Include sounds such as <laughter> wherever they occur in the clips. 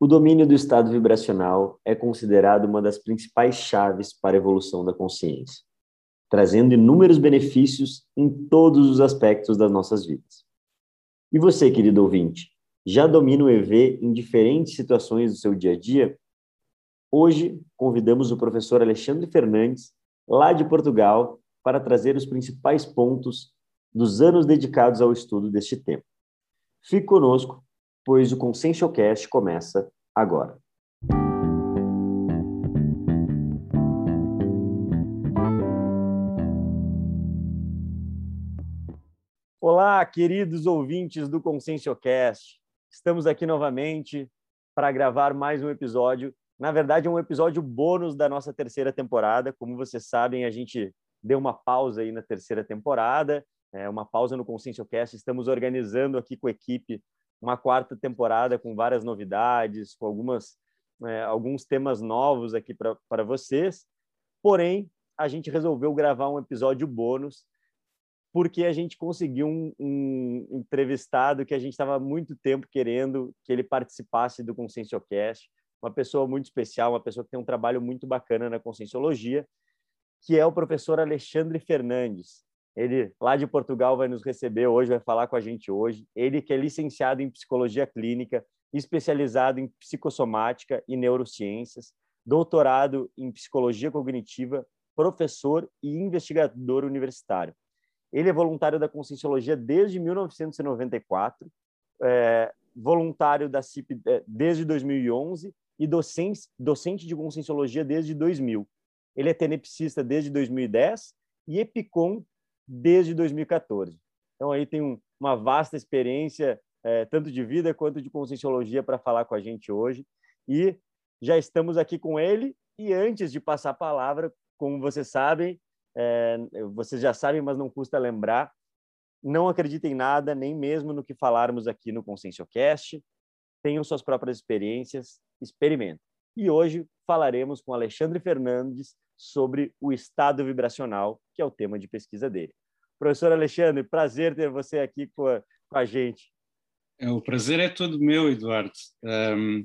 O domínio do estado vibracional é considerado uma das principais chaves para a evolução da consciência, trazendo inúmeros benefícios em todos os aspectos das nossas vidas. E você, querido ouvinte, já domina o EV em diferentes situações do seu dia a dia? Hoje, convidamos o professor Alexandre Fernandes, lá de Portugal, para trazer os principais pontos dos anos dedicados ao estudo deste tema. Fique conosco pois o Consciencialcast começa agora. Olá, queridos ouvintes do Consciencialcast. Estamos aqui novamente para gravar mais um episódio. Na verdade, é um episódio bônus da nossa terceira temporada. Como vocês sabem, a gente deu uma pausa aí na terceira temporada, é uma pausa no Consciencialcast. Estamos organizando aqui com a equipe uma quarta temporada com várias novidades, com algumas, é, alguns temas novos aqui para vocês. Porém, a gente resolveu gravar um episódio bônus porque a gente conseguiu um, um entrevistado que a gente estava muito tempo querendo que ele participasse do Conscienciocast, uma pessoa muito especial, uma pessoa que tem um trabalho muito bacana na Conscienciologia, que é o professor Alexandre Fernandes. Ele, lá de Portugal, vai nos receber hoje, vai falar com a gente hoje. Ele que é licenciado em Psicologia Clínica, especializado em Psicossomática e Neurociências, doutorado em Psicologia Cognitiva, professor e investigador universitário. Ele é voluntário da Conscienciologia desde 1994, é, voluntário da CIP é, desde 2011 e docente, docente de Conscienciologia desde 2000. Ele é tenepsista desde 2010 e EPICOM desde 2014. Então, aí tem um, uma vasta experiência, é, tanto de vida quanto de conscienciologia, para falar com a gente hoje. E já estamos aqui com ele. E antes de passar a palavra, como vocês sabem, é, vocês já sabem, mas não custa lembrar, não acreditem em nada, nem mesmo no que falarmos aqui no Conscienciocast. Tenham suas próprias experiências, experimentem. E hoje falaremos com Alexandre Fernandes sobre o estado vibracional, que é o tema de pesquisa dele. Professor Alexandre, prazer ter você aqui com a, com a gente. É, o prazer é todo meu, Eduardo. Um,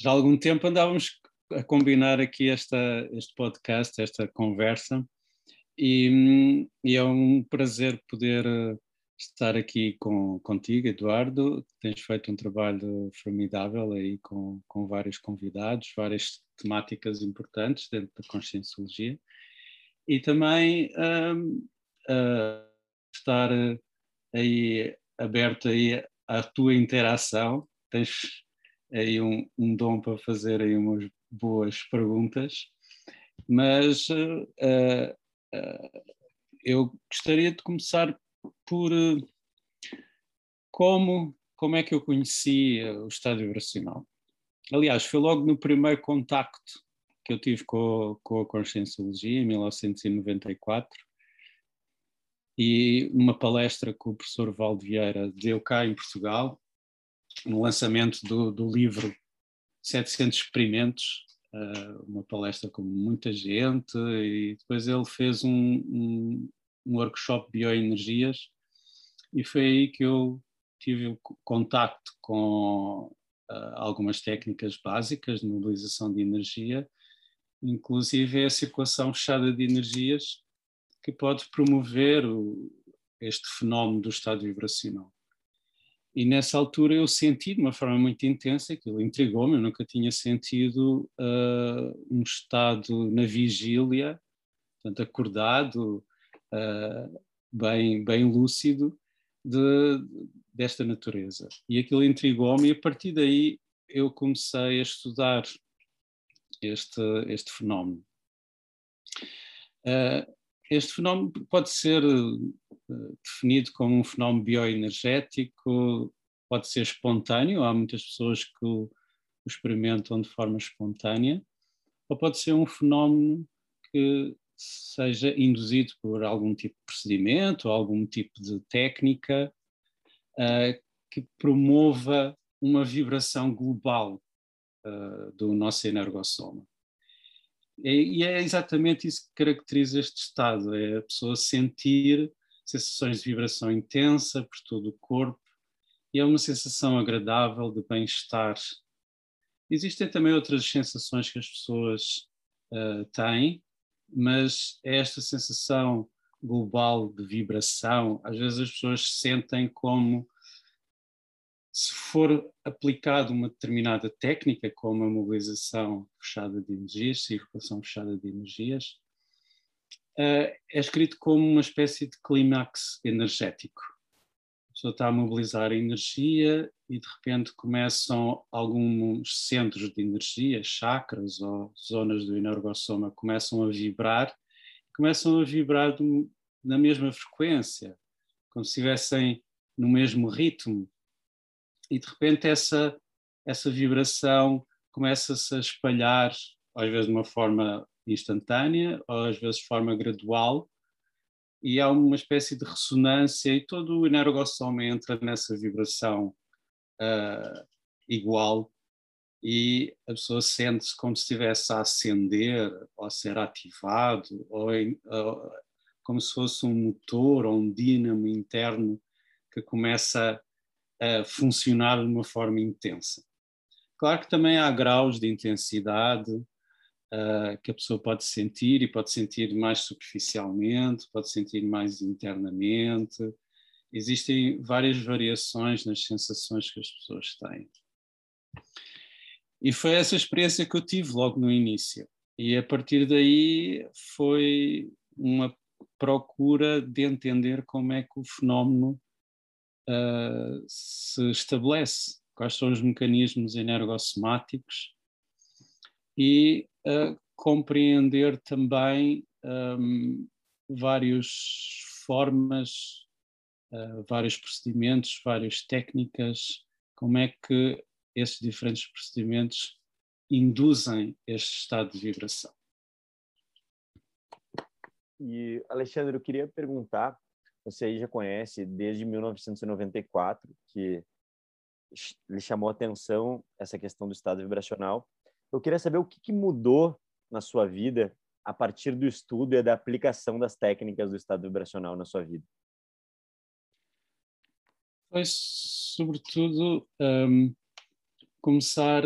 já há algum tempo andávamos a combinar aqui esta, este podcast, esta conversa, e, e é um prazer poder eh, estar aqui com, contigo, Eduardo. Tens feito um trabalho formidável aí com, com vários convidados, várias temáticas importantes dentro da conscienciologia e também um, uh, estar aí aberto aí à tua interação. Tens aí um, um dom para fazer aí umas boas perguntas, mas uh, uh, eu gostaria de começar por como, como é que eu conheci o estado vibracional. Aliás, foi logo no primeiro contacto que eu tive com, com a Conscienciologia, em 1994, e numa palestra que o professor Valdo Vieira deu cá em Portugal, no lançamento do, do livro 700 Experimentos, uh, uma palestra com muita gente, e depois ele fez um, um, um workshop de bioenergias, e foi aí que eu tive contacto com uh, algumas técnicas básicas de mobilização de energia, inclusive a circulação fechada de energias, que pode promover o, este fenómeno do estado vibracional. E nessa altura eu senti de uma forma muito intensa, aquilo intrigou-me, eu nunca tinha sentido uh, um estado na vigília, portanto, acordado, uh, bem, bem lúcido, de, desta natureza. E aquilo intrigou-me, e a partir daí eu comecei a estudar este, este fenómeno. Uh, este fenómeno pode ser uh, definido como um fenómeno bioenergético, pode ser espontâneo, há muitas pessoas que o, o experimentam de forma espontânea, ou pode ser um fenómeno que seja induzido por algum tipo de procedimento, ou algum tipo de técnica uh, que promova uma vibração global uh, do nosso energossoma. E, e, é exatamente isso que caracteriza este estado, é a pessoa sentir sensações de vibração intensa por todo o corpo, e é uma sensação agradável de bem-estar Existem também outras sensações que as pessoas uh, têm, mas é esta sensação global de vibração, às vezes as pessoas sentem como se for aplicado uma determinada técnica, como a mobilização fechada de energias, circulação fechada de energias, uh, é escrito como uma espécie de clímax energético. A pessoa está a mobilizar a energia e de repente começam alguns centros de energia, chakras ou zonas do energossoma, começam a vibrar, começam a vibrar na mesma frequência, como se estivessem no mesmo ritmo e de repente essa, essa vibração começa-se a espalhar, às vezes de uma forma instantânea, ou às vezes de forma gradual, e há uma espécie de ressonância e todo o energossoma entra nessa vibração uh, igual. E a pessoa sente-se como se estivesse a acender ou a ser ativado ou, em, como se fosse um motor ou um dínamo interno que começa a funcionar de uma forma intensa. Claro que também há graus de intensidade uh, que a pessoa pode sentir e pode sentir mais superficialmente, pode sentir mais internamente. Existem várias variações nas sensações que as pessoas têm. E foi essa experiência que eu tive logo no início. E a partir daí foi uma procura de entender como é que o fenómeno uh, se estabelece, quais são os mecanismos energossomáticos e uh, compreender também um, várias formas, uh, vários procedimentos, várias técnicas, como é que esses diferentes procedimentos induzem este estado de vibração. E, Alexandre, eu queria perguntar você aí já conhece desde 1994, que lhe chamou atenção essa questão do estado vibracional. Eu queria saber o que, que mudou na sua vida a partir do estudo e da aplicação das técnicas do estado vibracional na sua vida. Foi, sobretudo, um, começar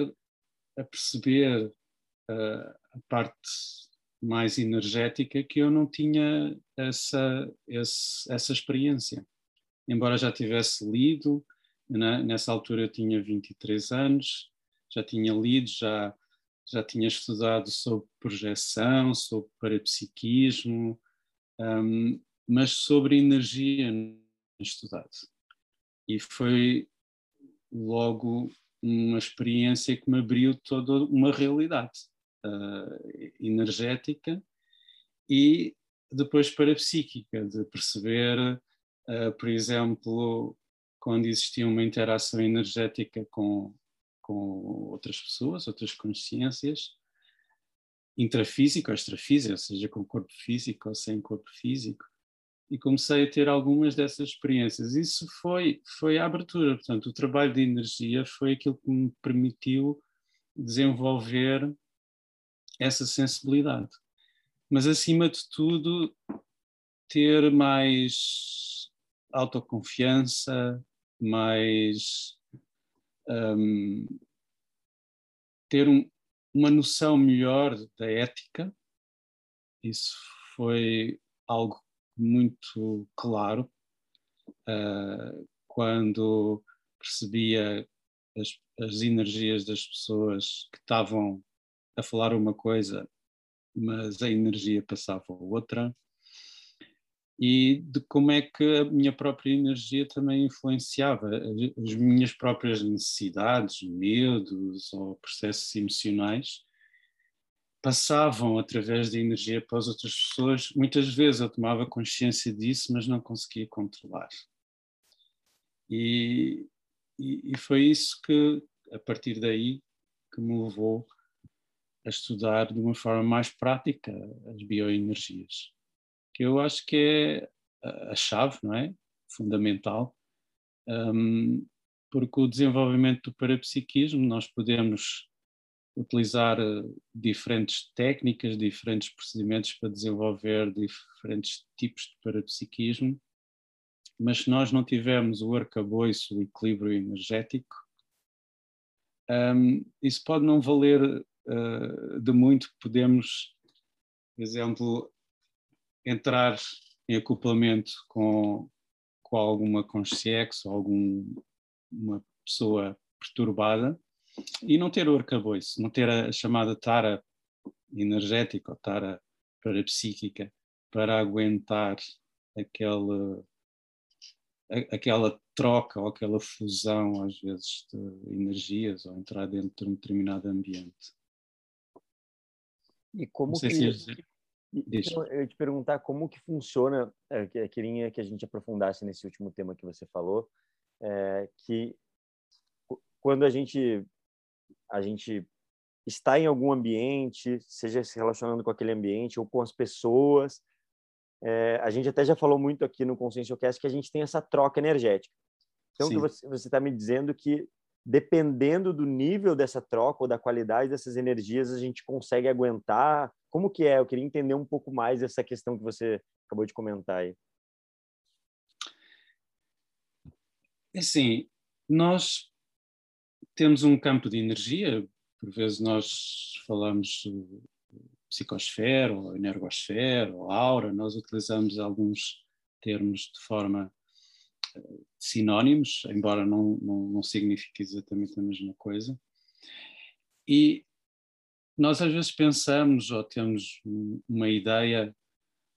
a perceber uh, a parte mais energética que eu não tinha essa, esse, essa experiência. Embora já tivesse lido, né? nessa altura eu tinha 23 anos, já tinha lido, já, já tinha estudado sobre projeção, sobre parapsiquismo, um, mas sobre energia estudado. E foi logo uma experiência que me abriu toda uma realidade uh, energética e depois parapsíquica, de perceber, uh, por exemplo, quando existia uma interação energética com, com outras pessoas, outras consciências, intrafísico ou extrafísico, ou seja, com corpo físico ou sem corpo físico, e comecei a ter algumas dessas experiências. Isso foi, foi a abertura, portanto, o trabalho de energia foi aquilo que me permitiu desenvolver essa sensibilidade. Mas, acima de tudo, ter mais autoconfiança, mais. Um, ter um, uma noção melhor da ética, isso foi algo muito claro uh, quando percebia as, as energias das pessoas que estavam a falar uma coisa, mas a energia passava outra, e de como é que a minha própria energia também influenciava as minhas próprias necessidades, medos ou processos emocionais passavam através da energia para as outras pessoas. Muitas vezes eu tomava consciência disso, mas não conseguia controlar. E, e, e foi isso que, a partir daí, que me levou a estudar de uma forma mais prática as bioenergias, que eu acho que é a chave, não é? Fundamental, um, porque o desenvolvimento do parapsiquismo nós podemos utilizar eh, diferentes técnicas, diferentes procedimentos para desenvolver diferentes tipos de parapsiquismo, mas se nós não tivermos o arcabouço, o equilíbrio energético, um, isso pode não valer de muito, podemos, por exemplo, entrar em acoplamento com, com alguma consciência ou alguma pessoa perturbada e não ter o arcabouço, não ter a chamada tara energética ou tara parapsíquica para aguentar aquela, aquela troca ou aquela fusão, às vezes, de energias ou entrar dentro de um determinado ambiente. E como que... Se então, eu te perguntar como que funciona, é, eu queria que a gente aprofundasse nesse último tema que você falou, é, que quando a gente a gente está em algum ambiente, seja se relacionando com aquele ambiente ou com as pessoas, é, a gente até já falou muito aqui no Conscienciocast que a gente tem essa troca energética. Então, que você está me dizendo que dependendo do nível dessa troca ou da qualidade dessas energias, a gente consegue aguentar? Como que é? Eu queria entender um pouco mais essa questão que você acabou de comentar aí. Assim, nós temos um campo de energia, por vezes nós falamos psicosfera, ou energosfera, ou aura, nós utilizamos alguns termos de forma sinónimos, embora não, não, não signifique exatamente a mesma coisa. E nós às vezes pensamos ou temos uma ideia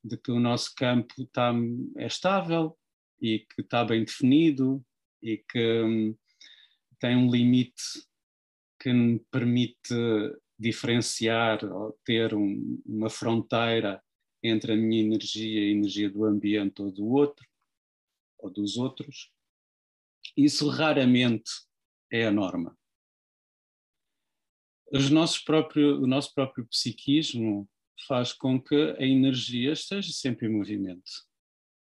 de que o nosso campo está, é estável e que está bem definido e que hum, tem um limite que me permite diferenciar ou ter um, uma fronteira entre a minha energia e a energia do ambiente ou do outro, ou dos outros, isso raramente é a norma. Próprio, o nosso próprio psiquismo faz com que a energia esteja sempre em movimento.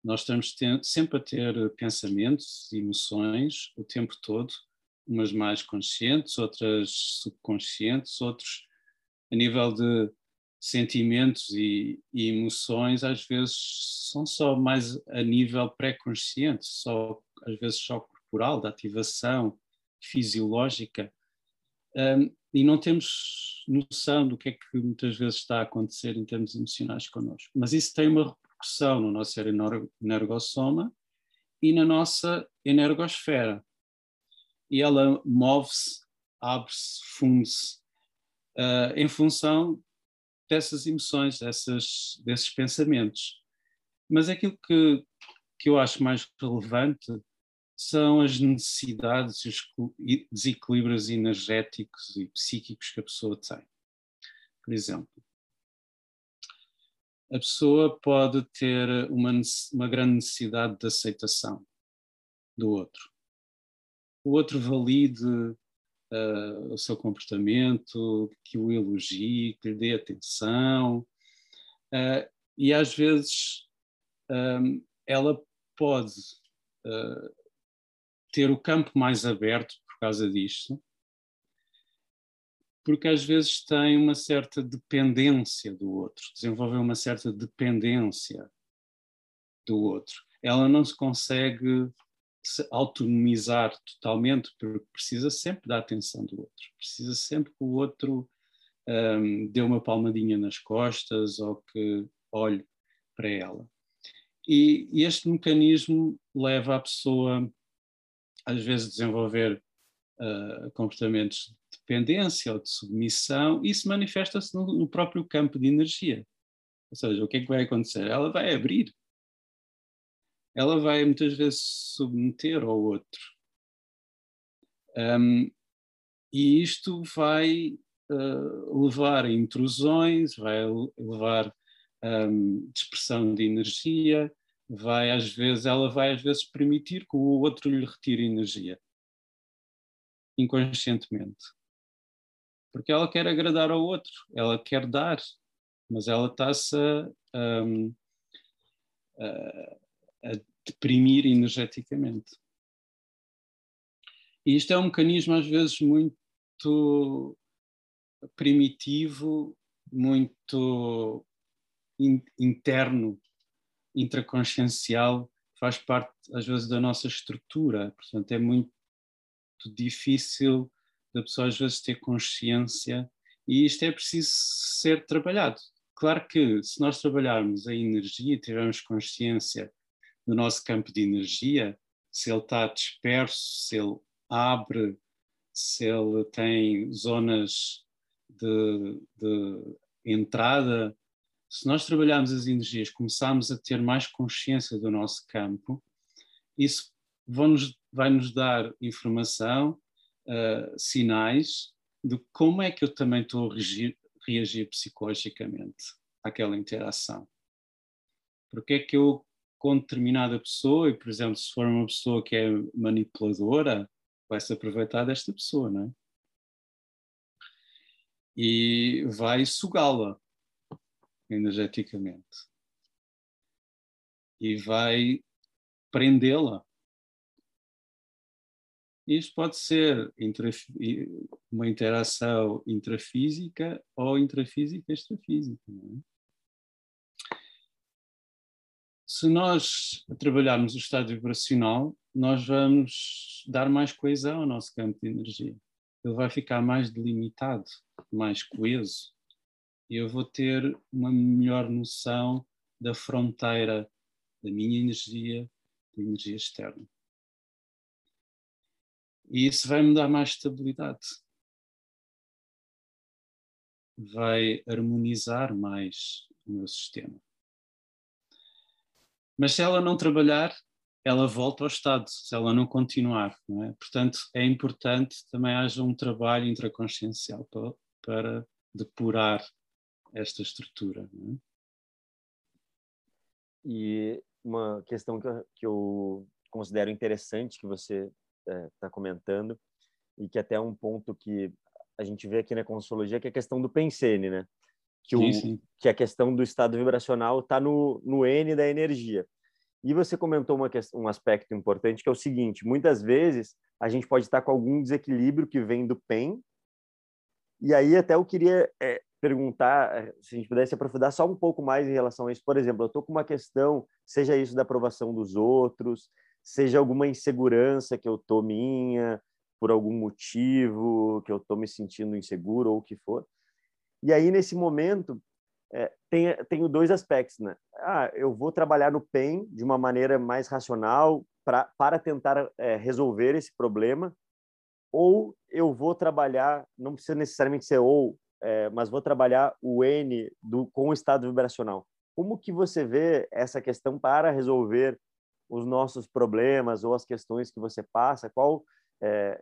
Nós estamos sempre a ter pensamentos, emoções o tempo todo, umas mais conscientes, outras subconscientes, outros a nível de sentimentos e, e emoções, às vezes são só mais a nível pré-consciente, só às vezes só corporal, da ativação fisiológica, um, e não temos noção do que é que muitas vezes está a acontecer em termos emocionais connosco. Mas isso tem uma repercussão no nosso energossoma e na nossa energosfera e ela move-se, abre-se, funde-se uh, em função dessas emoções, dessas, desses pensamentos. Mas aquilo que, que eu acho mais relevante são as necessidades e os desequilíbrios energéticos e psíquicos que a pessoa tem. Por exemplo, a pessoa pode ter uma, uma grande necessidade de aceitação do outro o outro valide uh, o seu comportamento, que o elogie, que lhe dê atenção. Uh, e às vezes um, ela pode uh, ter o campo mais aberto por causa disto, porque às vezes tem uma certa dependência do outro, desenvolve uma certa dependência do outro. Ela não se consegue se autonomizar totalmente, porque precisa sempre da atenção do outro, precisa sempre que o outro um, dê uma palmadinha nas costas ou que olhe para ela. E, e este mecanismo leva a pessoa, às vezes, a desenvolver uh, comportamentos de dependência ou de submissão, e isso manifesta-se no, no próprio campo de energia. Ou seja, o que é que vai acontecer? Ela vai abrir ela vai muitas vezes submeter ao outro. Um, e isto vai uh, levar a intrusões, vai levar um, dispersão de energia, vai às vezes, ela vai às vezes permitir que o outro lhe retire energia, inconscientemente. Porque ela quer agradar ao outro, ela quer dar, mas ela está-se a, um, a a deprimir energeticamente. E isto é um mecanismo às vezes muito primitivo, muito in, interno, intraconsciencial, faz parte às vezes da nossa estrutura, portanto é muito difícil da pessoa às vezes ter consciência e isto é preciso ser trabalhado. Claro que se nós trabalharmos a energia e tivermos consciência do nosso campo de energia, se ele está disperso, se ele abre, se ele tem zonas de, de entrada, se nós trabalharmos as energias, começarmos a ter mais consciência do nosso campo, isso vai -nos dar informação, uh, sinais de como é que eu também estou a reagir, reagir psicologicamente àquela interação. Porque é que eu, com determinada pessoa, e por exemplo, se for uma pessoa que é manipuladora, vai se aproveitar desta pessoa, não é? E vai sugá-la energeticamente. E vai prendê-la. Isto pode ser uma interação intrafísica ou intrafísica extrafísica. É? Se nós trabalharmos o estado vibracional, nós vamos dar mais coesão ao nosso campo de energia. Ele vai ficar mais delimitado, mais coeso. E eu vou ter uma melhor noção da fronteira da minha energia, da energia externa. E isso vai me dar mais estabilidade. Vai harmonizar mais o meu sistema. Mas se ela não trabalhar, ela volta ao estado, se ela não continuar. Não é? Portanto, é importante também haja um trabalho intraconsciencial para, para depurar esta estrutura. É? E uma questão que eu, que eu considero interessante que você está é, tá comentando e que até é um ponto que a gente vê aqui na consologia que é a questão do pensene, né? Que, sim, o, sim. que a questão do estado vibracional está no, no N da energia. E você comentou uma, um aspecto importante que é o seguinte: muitas vezes a gente pode estar com algum desequilíbrio que vem do PEN. E aí até eu queria é, perguntar é, se a gente pudesse aprofundar só um pouco mais em relação a isso. Por exemplo, eu estou com uma questão, seja isso da aprovação dos outros, seja alguma insegurança que eu tô minha por algum motivo, que eu estou me sentindo inseguro ou o que for. E aí nesse momento é, tem tenho dois aspectos, né? Ah, eu vou trabalhar no PEN de uma maneira mais racional pra, para tentar é, resolver esse problema, ou eu vou trabalhar, não precisa necessariamente ser ou, é, mas vou trabalhar o N do, com o estado vibracional. Como que você vê essa questão para resolver os nossos problemas ou as questões que você passa? Qual é,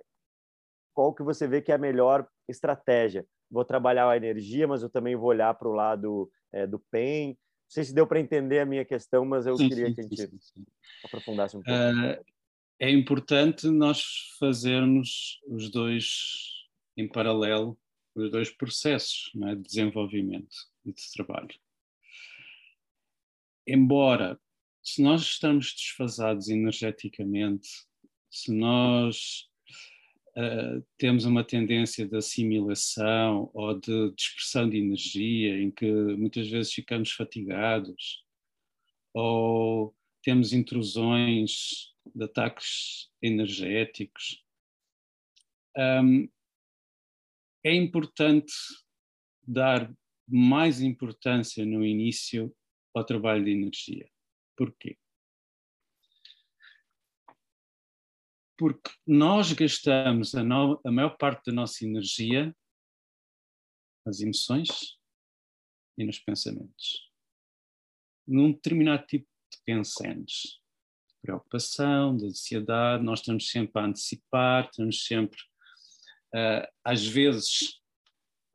qual que você vê que é a melhor estratégia? Vou trabalhar a energia, mas eu também vou olhar para o lado é, do PEN. Não sei se deu para entender a minha questão, mas eu sim, queria sim, que a gente sim, aprofundasse um pouco. Uh, é importante nós fazermos os dois em paralelo, os dois processos é, de desenvolvimento e de trabalho. Embora, se nós estamos desfasados energeticamente, se nós uh, temos uma tendência de assimilação ou de dispersão de energia, em que muitas vezes ficamos fatigados, ou temos intrusões de ataques energéticos. Um, é importante dar mais importância no início ao trabalho de energia. Porquê? Porque nós gastamos a, no, a maior parte da nossa energia nas emoções e nos pensamentos. Num determinado tipo de pensamentos, de preocupação, de ansiedade, nós estamos sempre a antecipar, estamos sempre, uh, às vezes,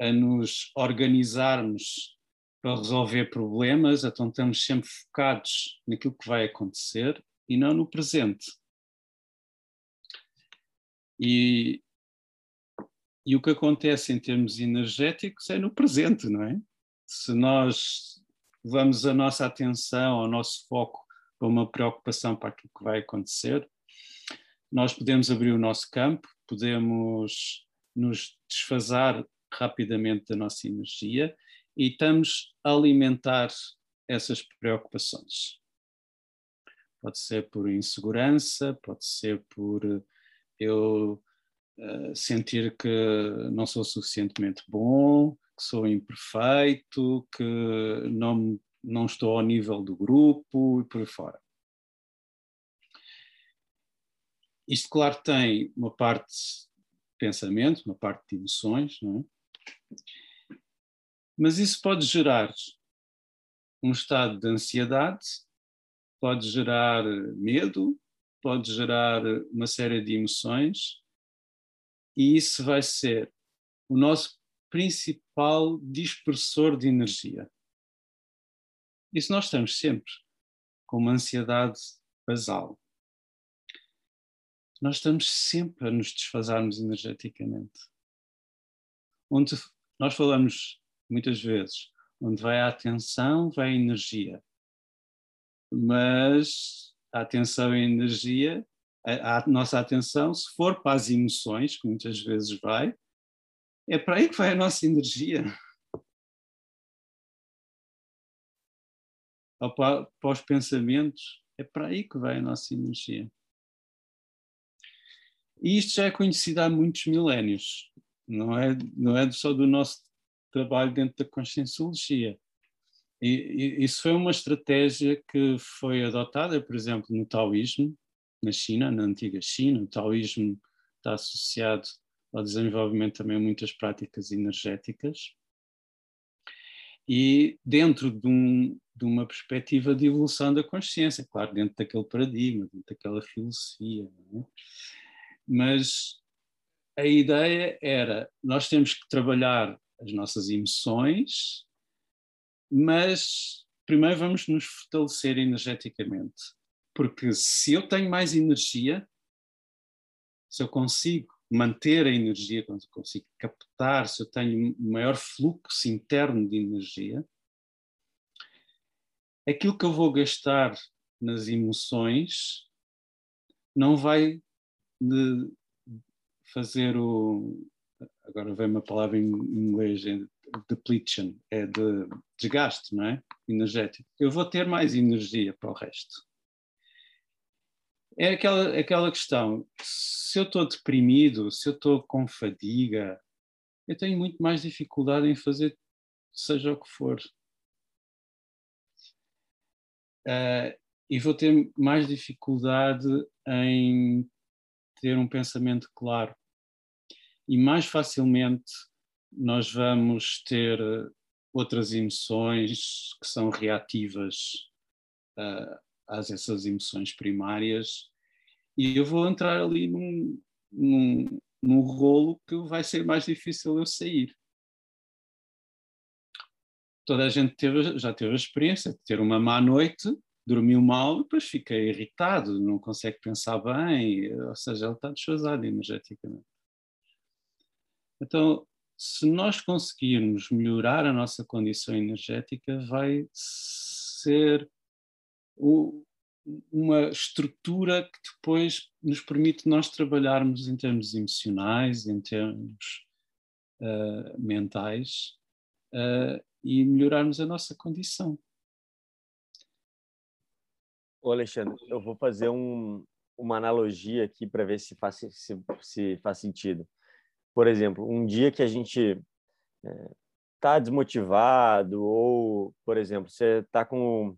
a nos organizarmos para resolver problemas, então estamos sempre focados naquilo que vai acontecer e não no presente. E, e o que acontece em termos energéticos é no presente, não é? Se nós levamos a nossa atenção, o nosso foco para uma preocupação para aquilo que vai acontecer, nós podemos abrir o nosso campo, podemos nos desfasar rapidamente da nossa energia e estamos a alimentar essas preocupações. Pode ser por insegurança, pode ser por eu uh, sentir que não sou suficientemente bom, que sou imperfeito, que não, não estou ao nível do grupo e por aí fora. Isto, claro, tem uma parte de pensamento, uma parte de emoções, não é? Mas isso pode gerar um estado de ansiedade, pode gerar medo, pode gerar uma série de emoções, e isso vai ser o nosso principal dispersor de energia. Se nós estamos sempre com uma ansiedade basal, nós estamos sempre a nos desfazarmos energeticamente. Onde nós falamos muitas vezes, onde vai a atenção, vai a energia. Mas a atenção e a energia, a, a nossa atenção, se for para as emoções, que muitas vezes vai, é para aí que vai a nossa energia. Ou para, para os pensamentos, é para aí que vai a nossa energia. E isto já é conhecido há muitos milénios, não é, não é só do nosso trabalho dentro da conscienciologia. E, e, isso foi uma estratégia que foi adotada, por exemplo, no taoísmo, na China, na antiga China. O taoísmo está associado ao desenvolvimento também de muitas práticas energéticas. E dentro de, um, de, uma perspectiva de evolução da consciência, claro, dentro daquele paradigma, dentro daquela filosofia. É? Mas a ideia era: nós temos que trabalhar as nossas emoções, mas primeiro vamos nos fortalecer energeticamente. Porque se eu tenho mais energia, se eu consigo manter a energia, se eu consigo captar, se eu tenho um maior fluxo interno de energia, aquilo que eu vou gastar nas emoções não vai fazer o. Agora vem uma palavra em inglês, depletion, é de desgaste, não é? Energético. Eu vou ter mais energia para o resto. É aquela, aquela questão: se eu estou deprimido, se eu estou com fadiga, eu tenho muito mais dificuldade em fazer seja o que for. Uh, e vou ter mais dificuldade em ter um pensamento claro. E mais facilmente nós vamos ter eh, outras emoções que são reativas uh, às essas emoções primárias e eu vou entrar ali num, num, num rolo que vai ser mais difícil eu sair. Toda a gente teve, já teve a experiência de ter uma má noite dormiu mal, depois fica irritado, não consegue pensar bem, ou seja, ele está desfasado energeticamente. Então, se nós conseguirmos melhorar a nossa condição energética, vai ser o, uma estrutura que depois nos permite nós trabalharmos em termos emocionais, em termos uh, mentais uh, e melhorarmos a nossa condição. Ô Alexandre, eu vou fazer um, uma analogia aqui para ver se faz, se, se, faz sentido. Por exemplo, um dia que a gente está é, desmotivado ou, por exemplo, você está com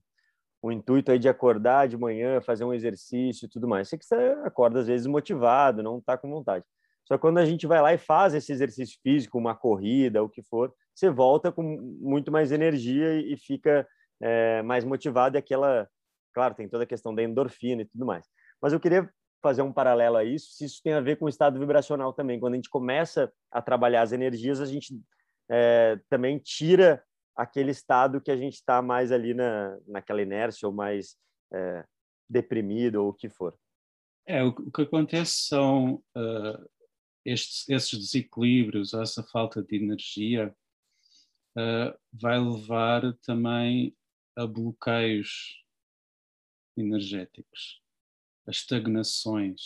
o intuito aí de acordar de manhã, fazer um exercício e tudo mais. Você que acorda às vezes motivado, não está com vontade. Só que quando a gente vai lá e faz esse exercício físico, uma corrida, o que for, você volta com muito mais energia e fica é, mais motivado e aquela Claro, tem toda a questão da endorfina e tudo mais. Mas eu queria fazer um paralelo a isso, se isso tem a ver com o estado vibracional também. Quando a gente começa a trabalhar as energias, a gente é, também tira aquele estado que a gente está mais ali na, naquela inércia ou mais é, deprimido ou o que for. É, o, que acontece são uh, estes, esses desequilíbrios, essa falta de energia, uh, vai levar também a bloqueios energéticos, as estagnações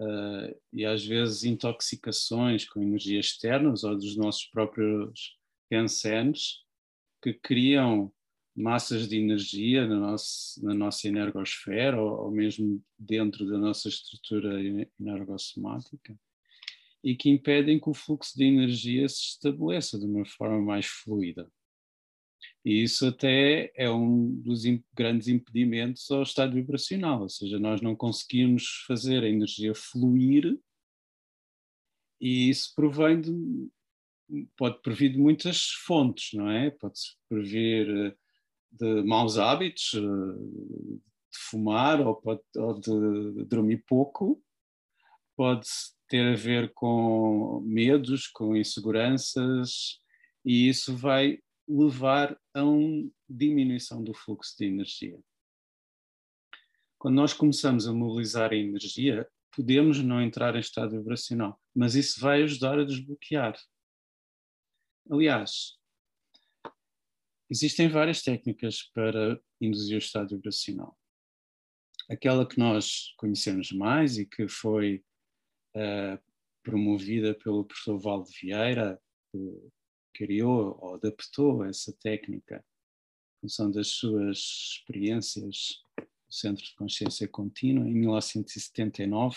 uh, e às vezes intoxicações com energias externas ou dos nossos próprios pensantes que criam massas de energia na, nosso, na nossa energosfera ou, ou, mesmo dentro da nossa estrutura energossomática e que impedem que o fluxo de energia se estabeleça de uma forma mais fluida. E isso até é um dos grandes impedimentos ao estado vibracional, ou seja, nós não conseguimos fazer a energia fluir e isso provém de, pode provir de muitas fontes, não é? Pode-se previr eh, de maus hábitos, eh, de fumar ou, pode, ou de dormir pouco, pode ter a ver com medos, com inseguranças, e isso vai levar a uma diminuição do fluxo de energia. Quando nós começamos a mobilizar a energia, podemos não entrar em estado vibracional, mas isso vai ajudar a desbloquear. Aliás, existem várias técnicas para induzir o estado vibracional. Aquela que nós conhecemos mais e que foi uh, promovida pelo professor Valde Vieira, criou ou adaptou essa técnica em função das suas experiências no Centro de Consciência Contínua, em 1979,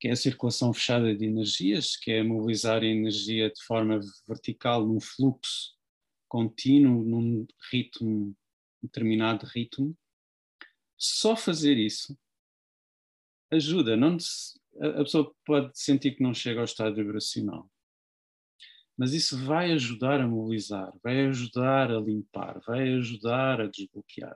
que é a circulação fechada de energias, que é mobilizar a energia de forma vertical num fluxo contínuo, num ritmo, determinado ritmo. Só fazer isso ajuda. Não, a pessoa pode sentir que não chega ao estado vibracional, mas isso vai ajudar a mobilizar, vai ajudar a limpar, vai ajudar a desbloquear.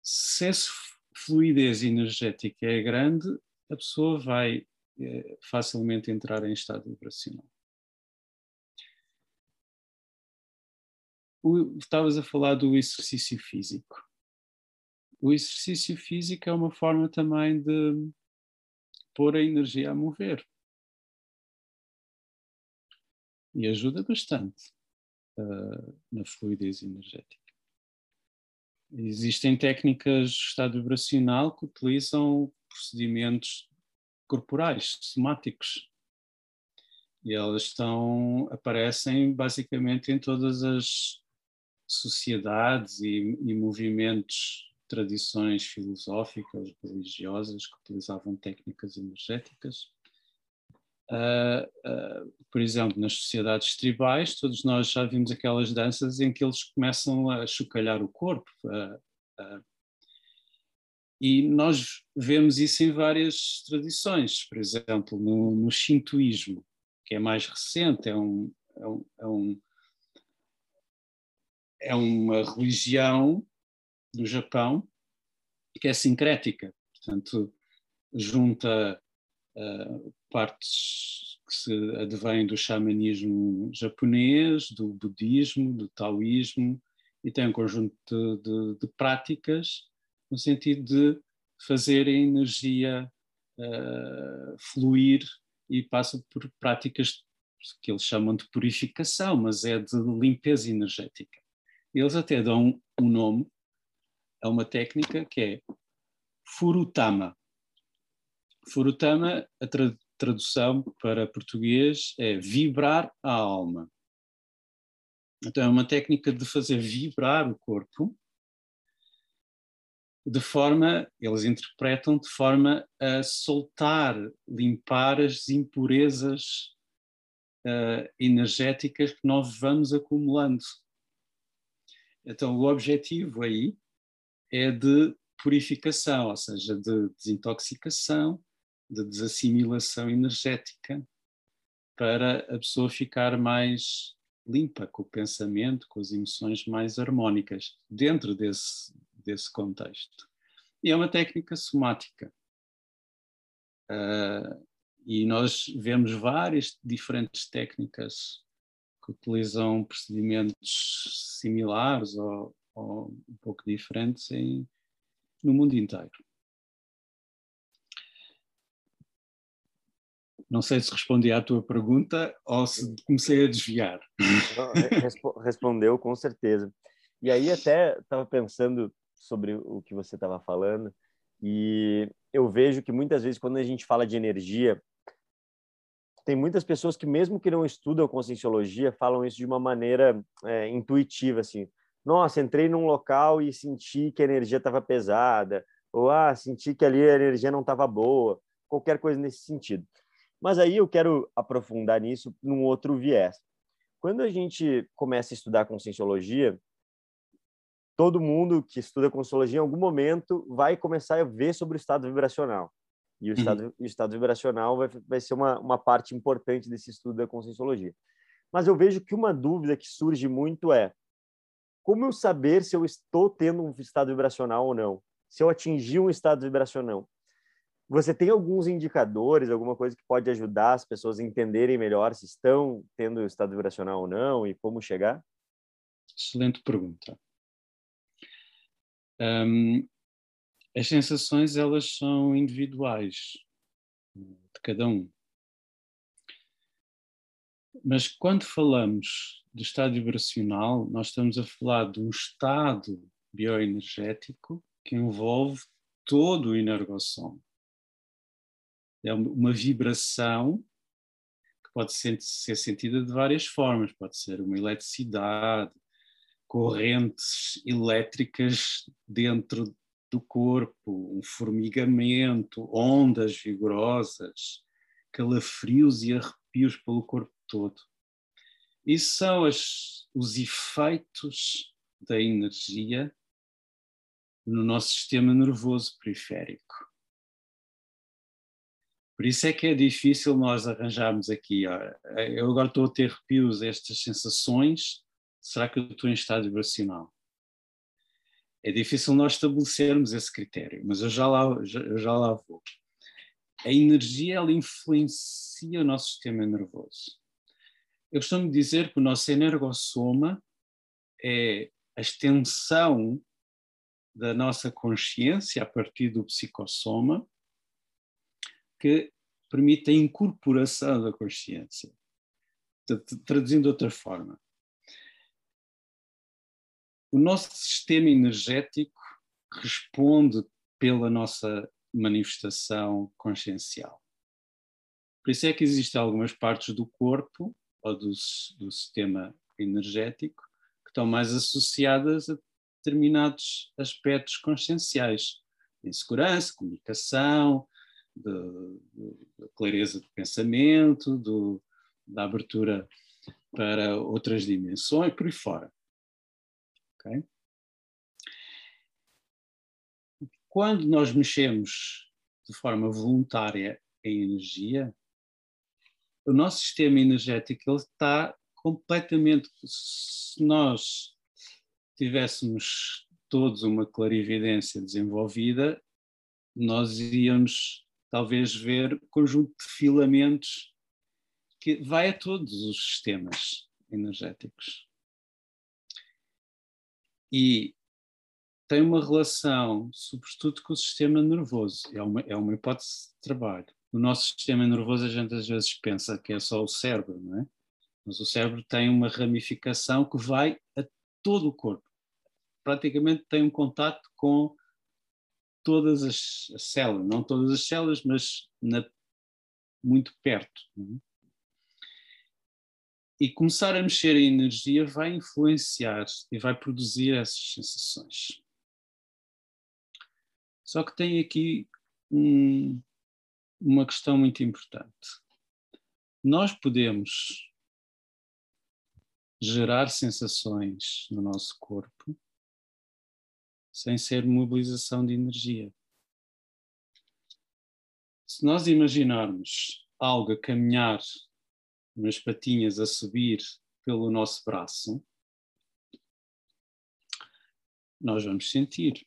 Se essa fluidez energética é grande, a pessoa vai é, facilmente entrar em estado vibracional. estavas a falar do exercício físico. O exercício físico é uma forma também de pôr a energia a mover. E ajuda bastante uh, na fluidez energética. Existem técnicas de estado vibracional que utilizam procedimentos corporais, somáticos. E elas estão, aparecem basicamente em todas as sociedades e, e movimentos, tradições filosóficas, religiosas que utilizavam técnicas energéticas. Uh, uh, por exemplo, nas sociedades tribais, todos nós já vimos aquelas danças em que eles começam a chocalhar o corpo. Uh, e nós vemos isso em várias tradições, por exemplo, no, no Shintoísmo, que é mais recente, é um, é um, é um é uma religião do Japão que é sincrética, portanto, junta partes que se advêm do xamanismo japonês, do budismo, do taoísmo, e tem um conjunto de, de, de práticas no sentido de fazer a energia uh, fluir e passa por práticas que eles chamam de purificação, mas é de limpeza energética. Eles até dão um nome a uma técnica que é Furutama. Furutama, a tra tradução para português é vibrar a alma. Então é uma técnica de fazer vibrar o corpo de forma, eles interpretam de forma a soltar, limpar as impurezas uh, energéticas que nós vamos acumulando. Então, o objetivo aí é de purificação, ou seja, de desintoxicação, de desassimilação energética, para a pessoa ficar mais limpa com o pensamento, com as emoções mais harmónicas, dentro desse, desse contexto. E é uma técnica somática. Uh, e nós vemos várias diferentes técnicas que utilizam procedimentos similares ou, ou um pouco diferentes em, no mundo inteiro. Não sei se respondi à tua pergunta ou se comecei a desviar. Respondeu, com certeza. E aí até estava pensando sobre o que você estava falando e eu vejo que muitas vezes quando a gente fala de energia, tem muitas pessoas que mesmo que não estudam conscienciologia falam isso de uma maneira é, intuitiva assim nossa entrei num local e senti que a energia estava pesada ou ah senti que ali a energia não estava boa qualquer coisa nesse sentido. Mas aí eu quero aprofundar nisso num outro viés. Quando a gente começa a estudar conscienciologia, todo mundo que estuda conscienciologia em algum momento vai começar a ver sobre o estado vibracional. E o, uhum. estado, o estado vibracional vai, vai ser uma, uma parte importante desse estudo da conscienciologia. Mas eu vejo que uma dúvida que surge muito é como eu saber se eu estou tendo um estado vibracional ou não? Se eu atingi um estado vibracional. Você tem alguns indicadores, alguma coisa que pode ajudar as pessoas a entenderem melhor se estão tendo estado vibracional ou não e como chegar? Excelente pergunta. Um, as sensações elas são individuais de cada um. Mas quando falamos de estado vibracional, nós estamos a falar de um estado bioenergético que envolve todo o energossom é uma vibração que pode ser, ser sentida de várias formas. Pode ser uma eletricidade, correntes elétricas dentro do corpo, um formigamento, ondas vigorosas, calafrios e arrepios pelo corpo todo. Isso são as, os efeitos da energia no nosso sistema nervoso periférico. Por isso é que é difícil nós arranjarmos aqui. Eu agora estou a ter arrepios, estas sensações. Será que eu estou em estado vibracional? É difícil nós estabelecermos esse critério, mas eu já lá, eu já lá vou. A energia ela influencia o nosso sistema nervoso. Eu costumo dizer que o nosso energossoma é a extensão da nossa consciência a partir do psicossoma que permite a incorporação da consciência. Traduzindo de outra forma, o nosso sistema energético responde pela nossa manifestação consciencial. Por isso é que existem algumas partes do corpo ou do, do sistema energético que estão mais associadas a determinados aspectos conscienciais, insegurança, comunicação, da clareza do pensamento, do, da abertura para outras dimensões, por aí fora. Okay? Quando nós mexemos de forma voluntária em energia, o nosso sistema energético ele está completamente. Se nós tivéssemos todos uma clarividência desenvolvida, nós íamos talvez ver conjunto de filamentos que vai a todos os sistemas energéticos. E tem uma relação, sobretudo, com o sistema nervoso. É uma, é uma hipótese de trabalho. No nosso sistema nervoso, a gente às vezes pensa que é só o cérebro, não é? Mas o cérebro tem uma ramificação que vai a todo o corpo. Praticamente tem um contato com todas as, as células, não todas as células, mas na, muito perto. É? E começar a mexer a energia vai influenciar e vai produzir essas sensações. Só que tem aqui um, uma questão muito importante. Nós podemos gerar sensações no nosso corpo sem ser mobilização de energia. Se nós imaginarmos algo a caminhar, umas patinhas a subir pelo nosso braço, nós vamos sentir.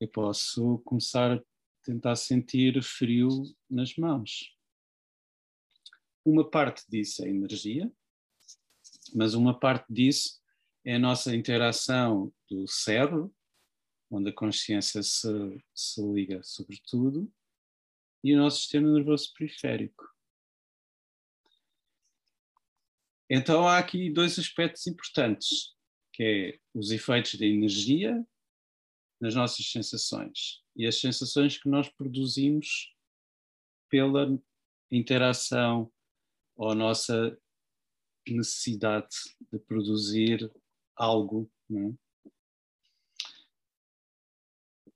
Eu posso começar a tentar sentir frio nas mãos. Uma parte disso é energia, mas uma parte disso é a nossa interação do cérebro, onde a consciência se, se liga sobretudo, e o nosso sistema nervoso periférico. Então há aqui dois aspectos importantes, que é os efeitos da energia nas nossas sensações e as sensações que nós produzimos pela interação ou a nossa necessidade de produzir algo. Né?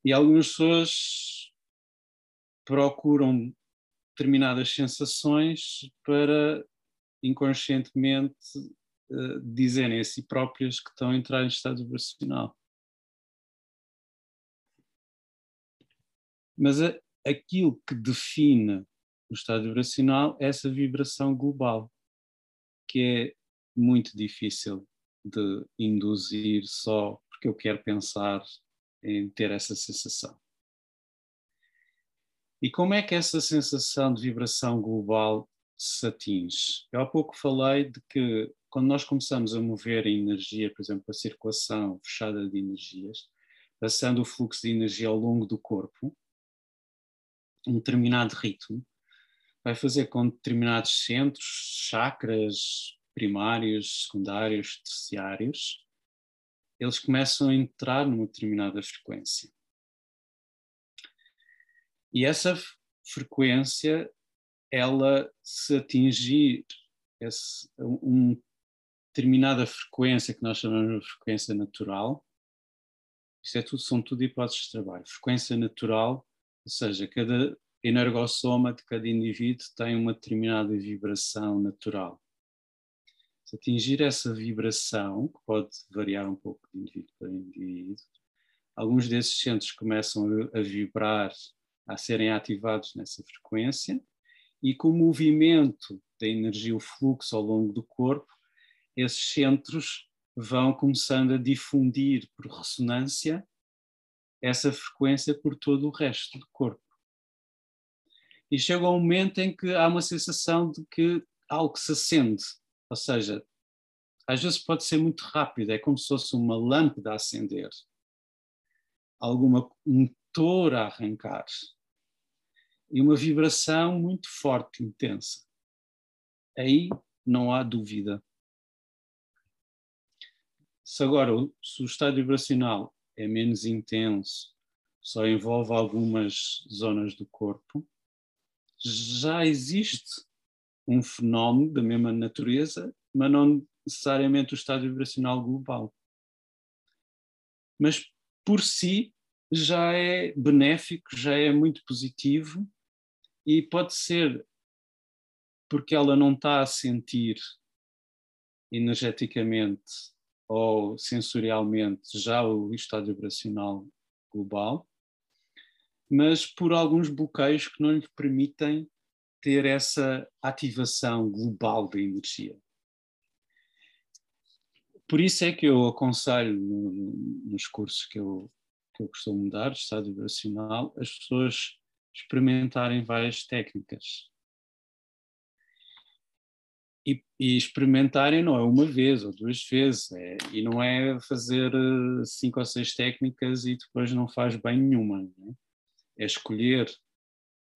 E algumas pessoas procuram determinadas sensações para inconscientemente uh, dizerem a si próprias que estão a entrar em estado vibracional. Mas a, aquilo que define o estado vibracional é essa vibração global, que é muito difícil de induzir só porque eu quero pensar em ter essa sensação. E como é que essa sensação de vibração global se atinge? Eu há pouco falei de que quando nós começamos a mover a energia, por exemplo, a circulação fechada de energias, passando o fluxo de energia ao longo do corpo, um determinado ritmo, vai fazer com determinados centros, chakras primários, secundários, terciários, eles começam a entrar numa determinada frequência. E essa frequência, ela se atingir esse, uma determinada frequência que nós chamamos de frequência natural, isto é tudo, são tudo hipóteses de trabalho. Frequência natural, ou seja, cada energossoma de cada indivíduo tem uma determinada vibração natural. Atingir essa vibração, que pode variar um pouco de indivíduo para indivíduo, alguns desses centros começam a vibrar a serem ativados nessa frequência e com o movimento da energia, o fluxo ao longo do corpo, esses centros vão começando a difundir por ressonância essa frequência por todo o resto do corpo. E chega um momento em que há uma sensação de que algo se acende, ou seja, às vezes pode ser muito rápido, é como se fosse uma lâmpada a acender, alguma um motor a arrancar e uma vibração muito forte, intensa. Aí não há dúvida. Se agora se o estado vibracional é menos intenso, só envolve algumas zonas do corpo, já existe um fenómeno da mesma natureza, mas não necessariamente o estado vibracional global. Mas por si já é benéfico, já é muito positivo e pode ser porque ela não está a sentir energeticamente ou sensorialmente já o estado vibracional global, mas por alguns bloqueios que não lhe permitem ter essa ativação global da energia. Por isso é que eu aconselho no, nos cursos que eu, que eu costumo dar, de estado vibracional, as pessoas experimentarem várias técnicas. E, e, experimentarem não é uma vez ou duas vezes, é, e não é fazer eh, cinco ou seis técnicas e depois não faz bem nenhuma. É? é escolher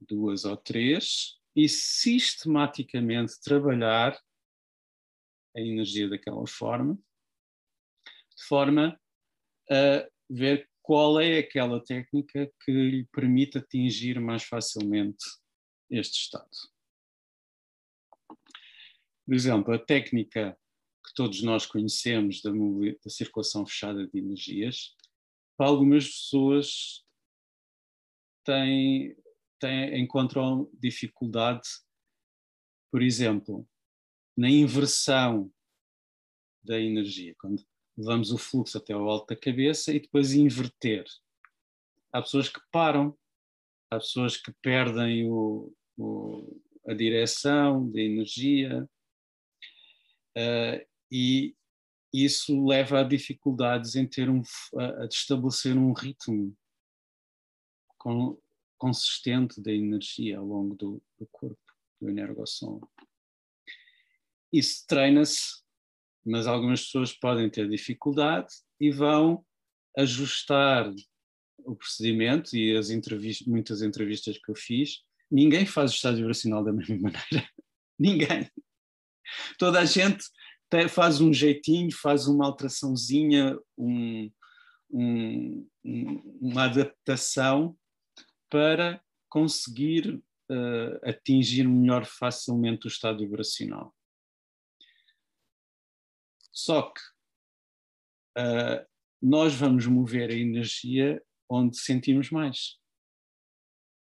duas ou três e sistematicamente trabalhar a energia daquela forma, de forma a ver qual é aquela técnica que lhe permite atingir mais facilmente este estado. Por exemplo, a técnica que todos nós conhecemos da, da circulação fechada de energias, para algumas pessoas tem, tem, encontram dificuldade, por exemplo, na inversão da energia, quando levamos o fluxo até ao alto da cabeça e depois inverter. Há pessoas que param, há pessoas que perdem o, o, a direção da energia uh, e isso leva a dificuldades em ter um, a, a estabelecer um ritmo com, consistente da energia ao longo do, do corpo, do energossom. Isso treina-se mas algumas pessoas podem ter dificuldade e vão ajustar o procedimento e as entrevistas, muitas entrevistas que eu fiz, ninguém faz o estado vibracional da mesma <laughs> maneira. ninguém. Toda a gente faz um jeitinho, faz uma alteraçãozinha, um, um, uma adaptação para conseguir uh, atingir melhor facilmente o estado vibracional. Só que uh, nós vamos mover a energia onde sentimos mais.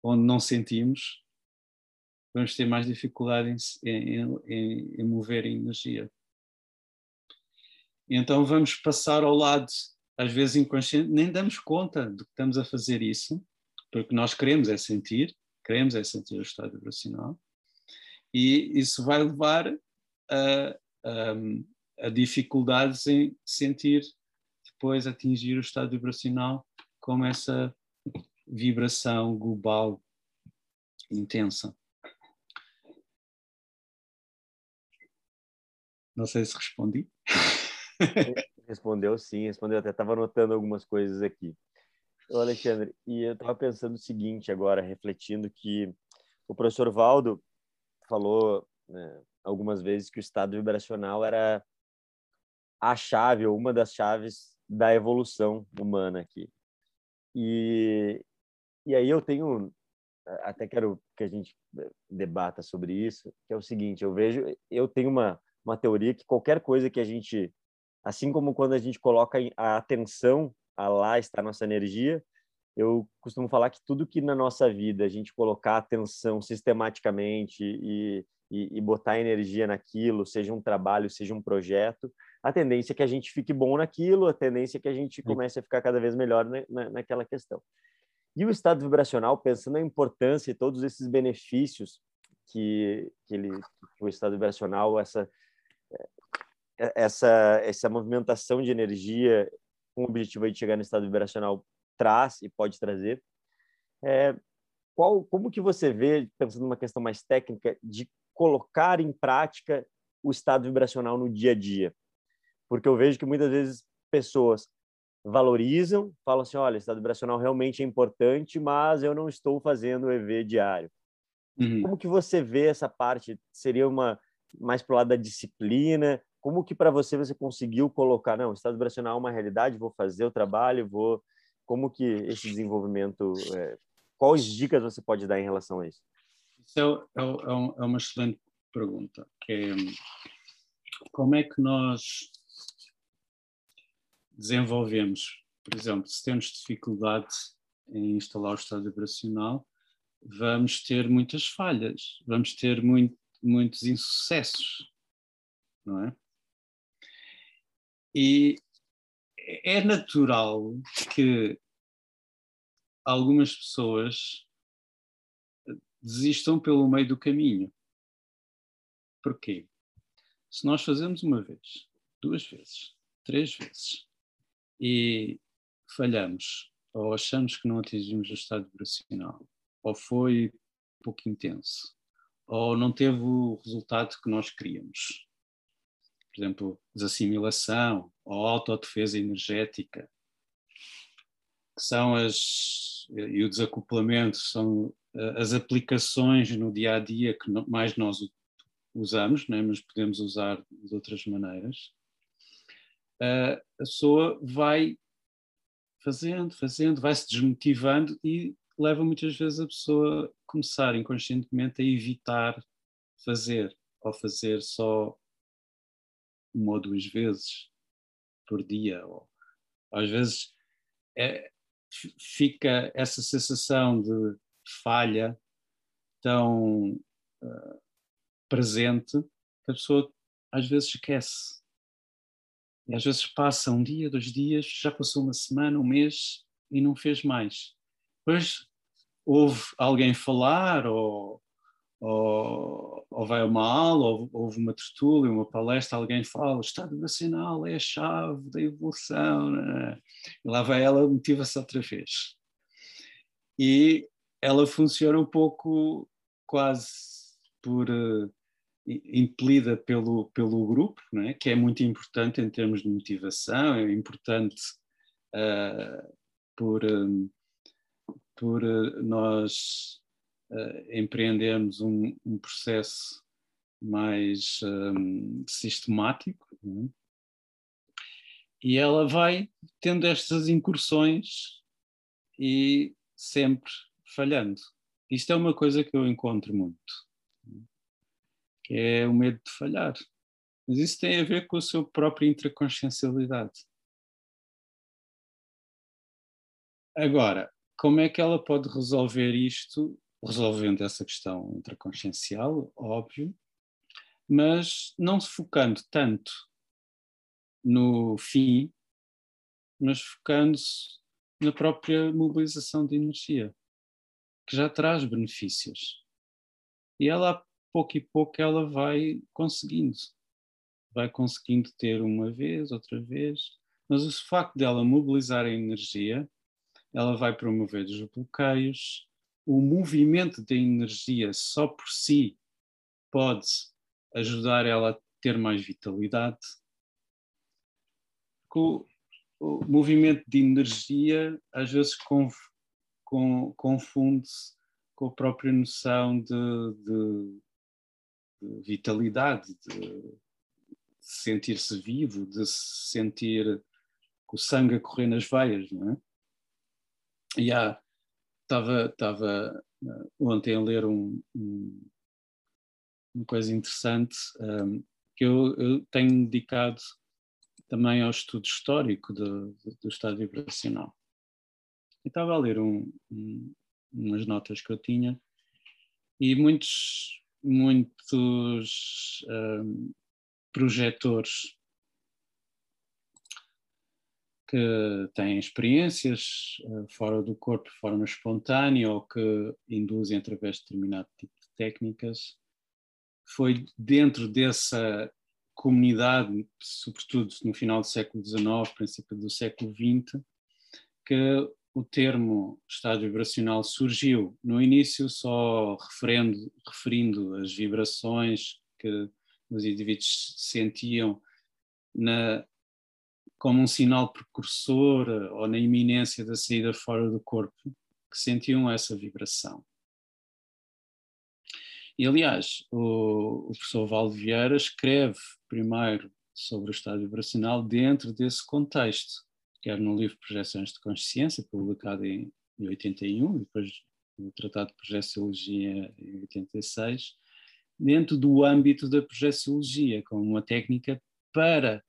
onde não sentimos, vamos ter mais dificuldade em, em, em, em mover a energia. Então vamos passar ao lado, às vezes inconsciente, nem damos conta de que estamos a fazer isso, porque nós queremos é sentir, queremos é sentir o estado vibracional, e isso vai levar a, a, a dificuldades em sentir depois atingir o estado vibracional como essa vibração global intensa. Não sei se respondi. Respondeu sim, respondeu. Até estava anotando algumas coisas aqui. Alexandre, e eu estava pensando o seguinte agora, refletindo que o professor Valdo falou né, algumas vezes que o estado vibracional era a chave ou uma das chaves da evolução humana aqui. E, e aí eu tenho, até quero que a gente debata sobre isso, que é o seguinte, eu vejo, eu tenho uma, uma teoria que qualquer coisa que a gente, assim como quando a gente coloca a atenção, lá está a nossa energia, eu costumo falar que tudo que na nossa vida a gente colocar atenção sistematicamente e, e, e, botar energia naquilo, seja um trabalho, seja um projeto, a tendência é que a gente fique bom naquilo, a tendência é que a gente comece a ficar cada vez melhor na, na, naquela questão. E o estado vibracional, pensando na importância e todos esses benefícios que, que, ele, que o estado vibracional, essa, é, essa, essa movimentação de energia com o objetivo de chegar no estado vibracional traz e pode trazer. É, qual, como que você vê, pensando numa questão mais técnica, de colocar em prática o estado vibracional no dia a dia? Porque eu vejo que muitas vezes pessoas valorizam, falam assim, olha, estado vibracional realmente é importante, mas eu não estou fazendo o EV diário. Uhum. Como que você vê essa parte? Seria uma mais pro lado da disciplina? Como que para você você conseguiu colocar, não, estado vibracional é uma realidade, vou fazer o trabalho, vou como que esse desenvolvimento, é, quais dicas você pode dar em relação a isso? Isso é, é, é, é uma excelente pergunta, que é, como é que nós desenvolvemos, por exemplo, se temos dificuldade em instalar o estado vibracional, vamos ter muitas falhas, vamos ter muito, muitos insucessos, não é? E é natural que algumas pessoas desistam pelo meio do caminho. Porquê? Se nós fazemos uma vez, duas vezes, três vezes e falhamos, ou achamos que não atingimos o estado vibracional, ou foi pouco intenso, ou não teve o resultado que nós queríamos, por exemplo, desassimilação ou autodefesa energética, que são as, e o desacoplamento, são eh, as aplicações no dia a dia que mais nós usamos, né? mas podemos usar de outras maneiras. a pessoa vai fazendo, fazendo, vai se desmotivando e leva muitas vezes a pessoa a começar inconscientemente a evitar fazer, ou fazer só uma ou duas vezes por dia. Ou, às vezes é, fica essa sensação de falha tão uh, presente que a pessoa às vezes esquece. E às vezes passa um dia, dois dias, já passou uma semana, um mês e não fez mais. Depois ouve alguém falar ou ou, ou vai a uma aula, ou houve uma tertúlia, uma palestra, alguém fala, o Estado Nacional é a chave da evolução, né? e lá vai ela, motiva-se outra vez. E ela funciona um pouco quase por uh, impelida pelo, pelo grupo, né? que é muito importante em termos de motivação, é importante uh, por, um, por uh, nós uh, empreendermos um, um, processo mais um, sistemático. Né? E ela vai tendo estas incursões e sempre falhando. Isto é uma coisa que eu encontro muito, que é o medo de falhar. Mas isso tem a ver com a sua própria intraconsciencialidade. Agora, como é que ela pode resolver isto, resolvendo essa questão intraconsciencial, óbvio, mas não se focando tanto no fim, mas focando-se na própria mobilização de energia, que já traz benefícios. E ela, pouco e pouco, ela vai conseguindo. Vai conseguindo ter uma vez, outra vez, mas o facto dela mobilizar a energia, ela vai promover os bloqueios, o movimento da energia só por si pode ajudar ela a ter mais vitalidade. O, o movimento de energia às vezes conf, com, confunde-se com a própria noção de, de, de vitalidade, de sentir-se vivo, de se sentir o sangue a correr nas veias, não é? E há, estava, estava uh, ontem a ler um, um, uma coisa interessante um, que eu, eu, tenho dedicado também ao estudo histórico do, do estado vibracional. E estava a ler um, umas notas que eu tinha e muitos, muitos um, projetores que têm experiências uh, fora do corpo de forma espontânea ou que induzem através de determinado tipo de técnicas. Foi dentro dessa comunidade, sobretudo no final do século XIX, princípio do século XX, que o termo estado vibracional surgiu. No início, só referendo, referindo as vibrações que os indivíduos sentiam na, como um sinal precursor eh, ou na iminência da saída fora do corpo, que sentiam essa vibração. E, aliás, o, o professor Valdo Vieira escreve primeiro sobre o estado vibracional dentro desse contexto, quer no livro Projeções de Consciência, publicado em, em 81, e depois no Tratado de Projeciologia em 86, dentro do âmbito da projeciologia, como uma técnica para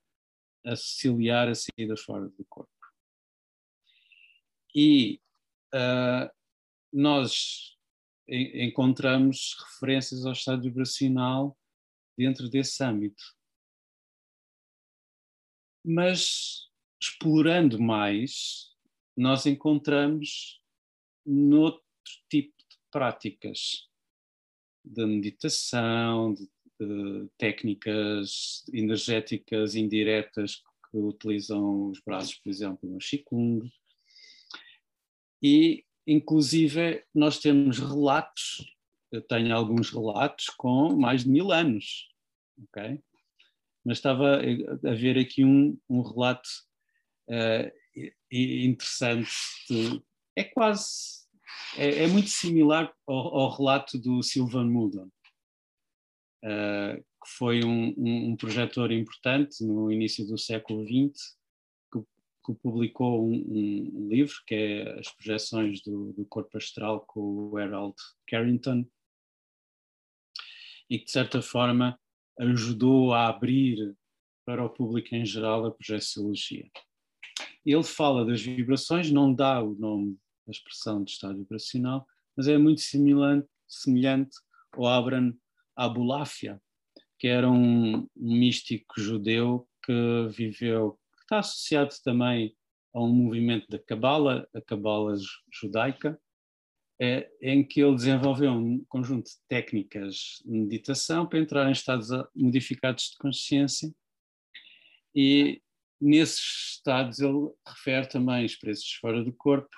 auxiliar a saída fora do corpo. E uh, nós encontramos referências ao estado vibracional dentro desse âmbito. Mas explorando mais, nós encontramos noutro tipo de práticas de meditação, de técnicas energéticas indiretas que utilizam os braços, por exemplo, no Qigong. E, inclusive, nós temos relatos, eu tenho alguns relatos com mais de mil anos, ok? Mas estava a ver aqui um, um relato uh, interessante, de, é quase, é, é, muito similar ao, ao relato do Sylvan Muldon uh, que foi um, um, um, projetor importante no início do século XX, que, que publicou um, um, livro que é As Projeções do, do Corpo Astral com o Harold Carrington, e que de certa forma ajudou a abrir para o público em geral a projeciologia. Ele fala das vibrações, não dá o nome da expressão de estado vibracional, mas é muito semelhante, semelhante ao Abraham Abulafia, que era um, místico judeu que viveu, que está associado também a um movimento da Cabala, a Cabala judaica, é, em que ele desenvolveu um conjunto de técnicas de meditação para entrar em estados modificados de consciência e nesses estados ele refere também experiências fora do corpo.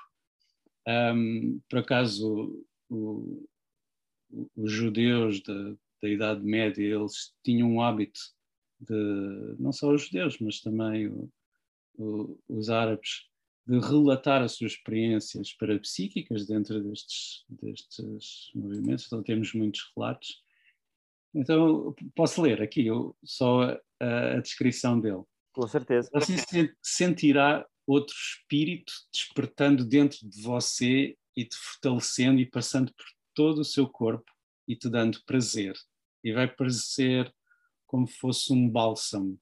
Um, por acaso, os judeus da, da Idade Média, eles tinham um hábito de, não só os judeus, mas também o, o, os árabes, de relatar as suas experiências parapsíquicas dentro destes, destes movimentos. Então temos muitos relatos. Então posso ler aqui só a, a descrição dele. Com certeza. Assim sentirá outro espírito despertando dentro de você e te fortalecendo e passando por todo o seu corpo e te dando prazer e vai parecer como fosse um bálsamo,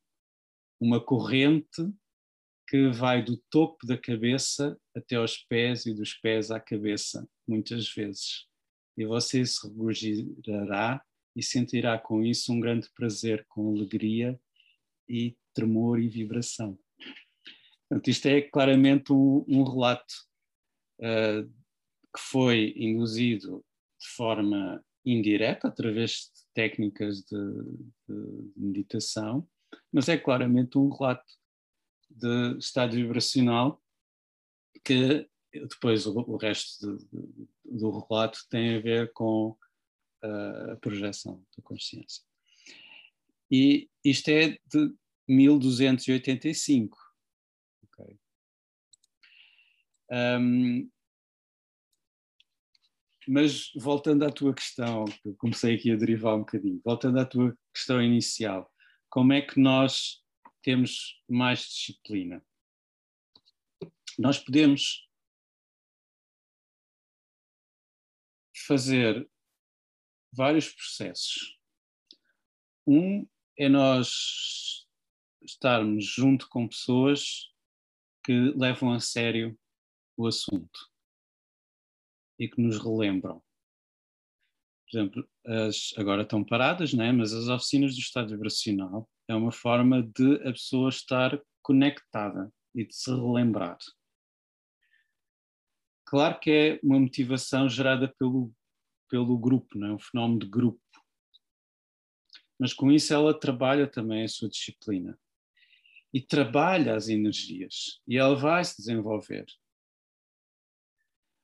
uma corrente que vai do topo da cabeça até aos pés e dos pés à cabeça, muitas vezes. E você se regozirá e sentirá com isso um grande prazer, com alegria e tremor e vibração. Portanto, isto é claramente um, um relato uh, que foi induzido de forma indireta, através de técnicas de, de, meditação, mas é claramente um relato de estado vibracional que depois o, o resto de, do relato tem a ver com uh, a projeção da consciência. E isto é de 1285. Okay. Um, mas voltando à tua questão, que comecei aqui a derivar um bocadinho, voltando à tua questão inicial, como é que nós temos mais disciplina? Nós podemos fazer vários processos. Um é nós estarmos junto com pessoas que levam a sério o assunto e que nos relembram. Por exemplo, as, agora estão paradas, né? mas as oficinas do estado vibracional é uma forma de a pessoa estar conectada e de se relembrar. Claro que é uma motivação gerada pelo, pelo grupo, não é? um fenómeno de grupo. Mas com isso ela trabalha também a sua disciplina. E trabalha as energias. E ela vai se desenvolver.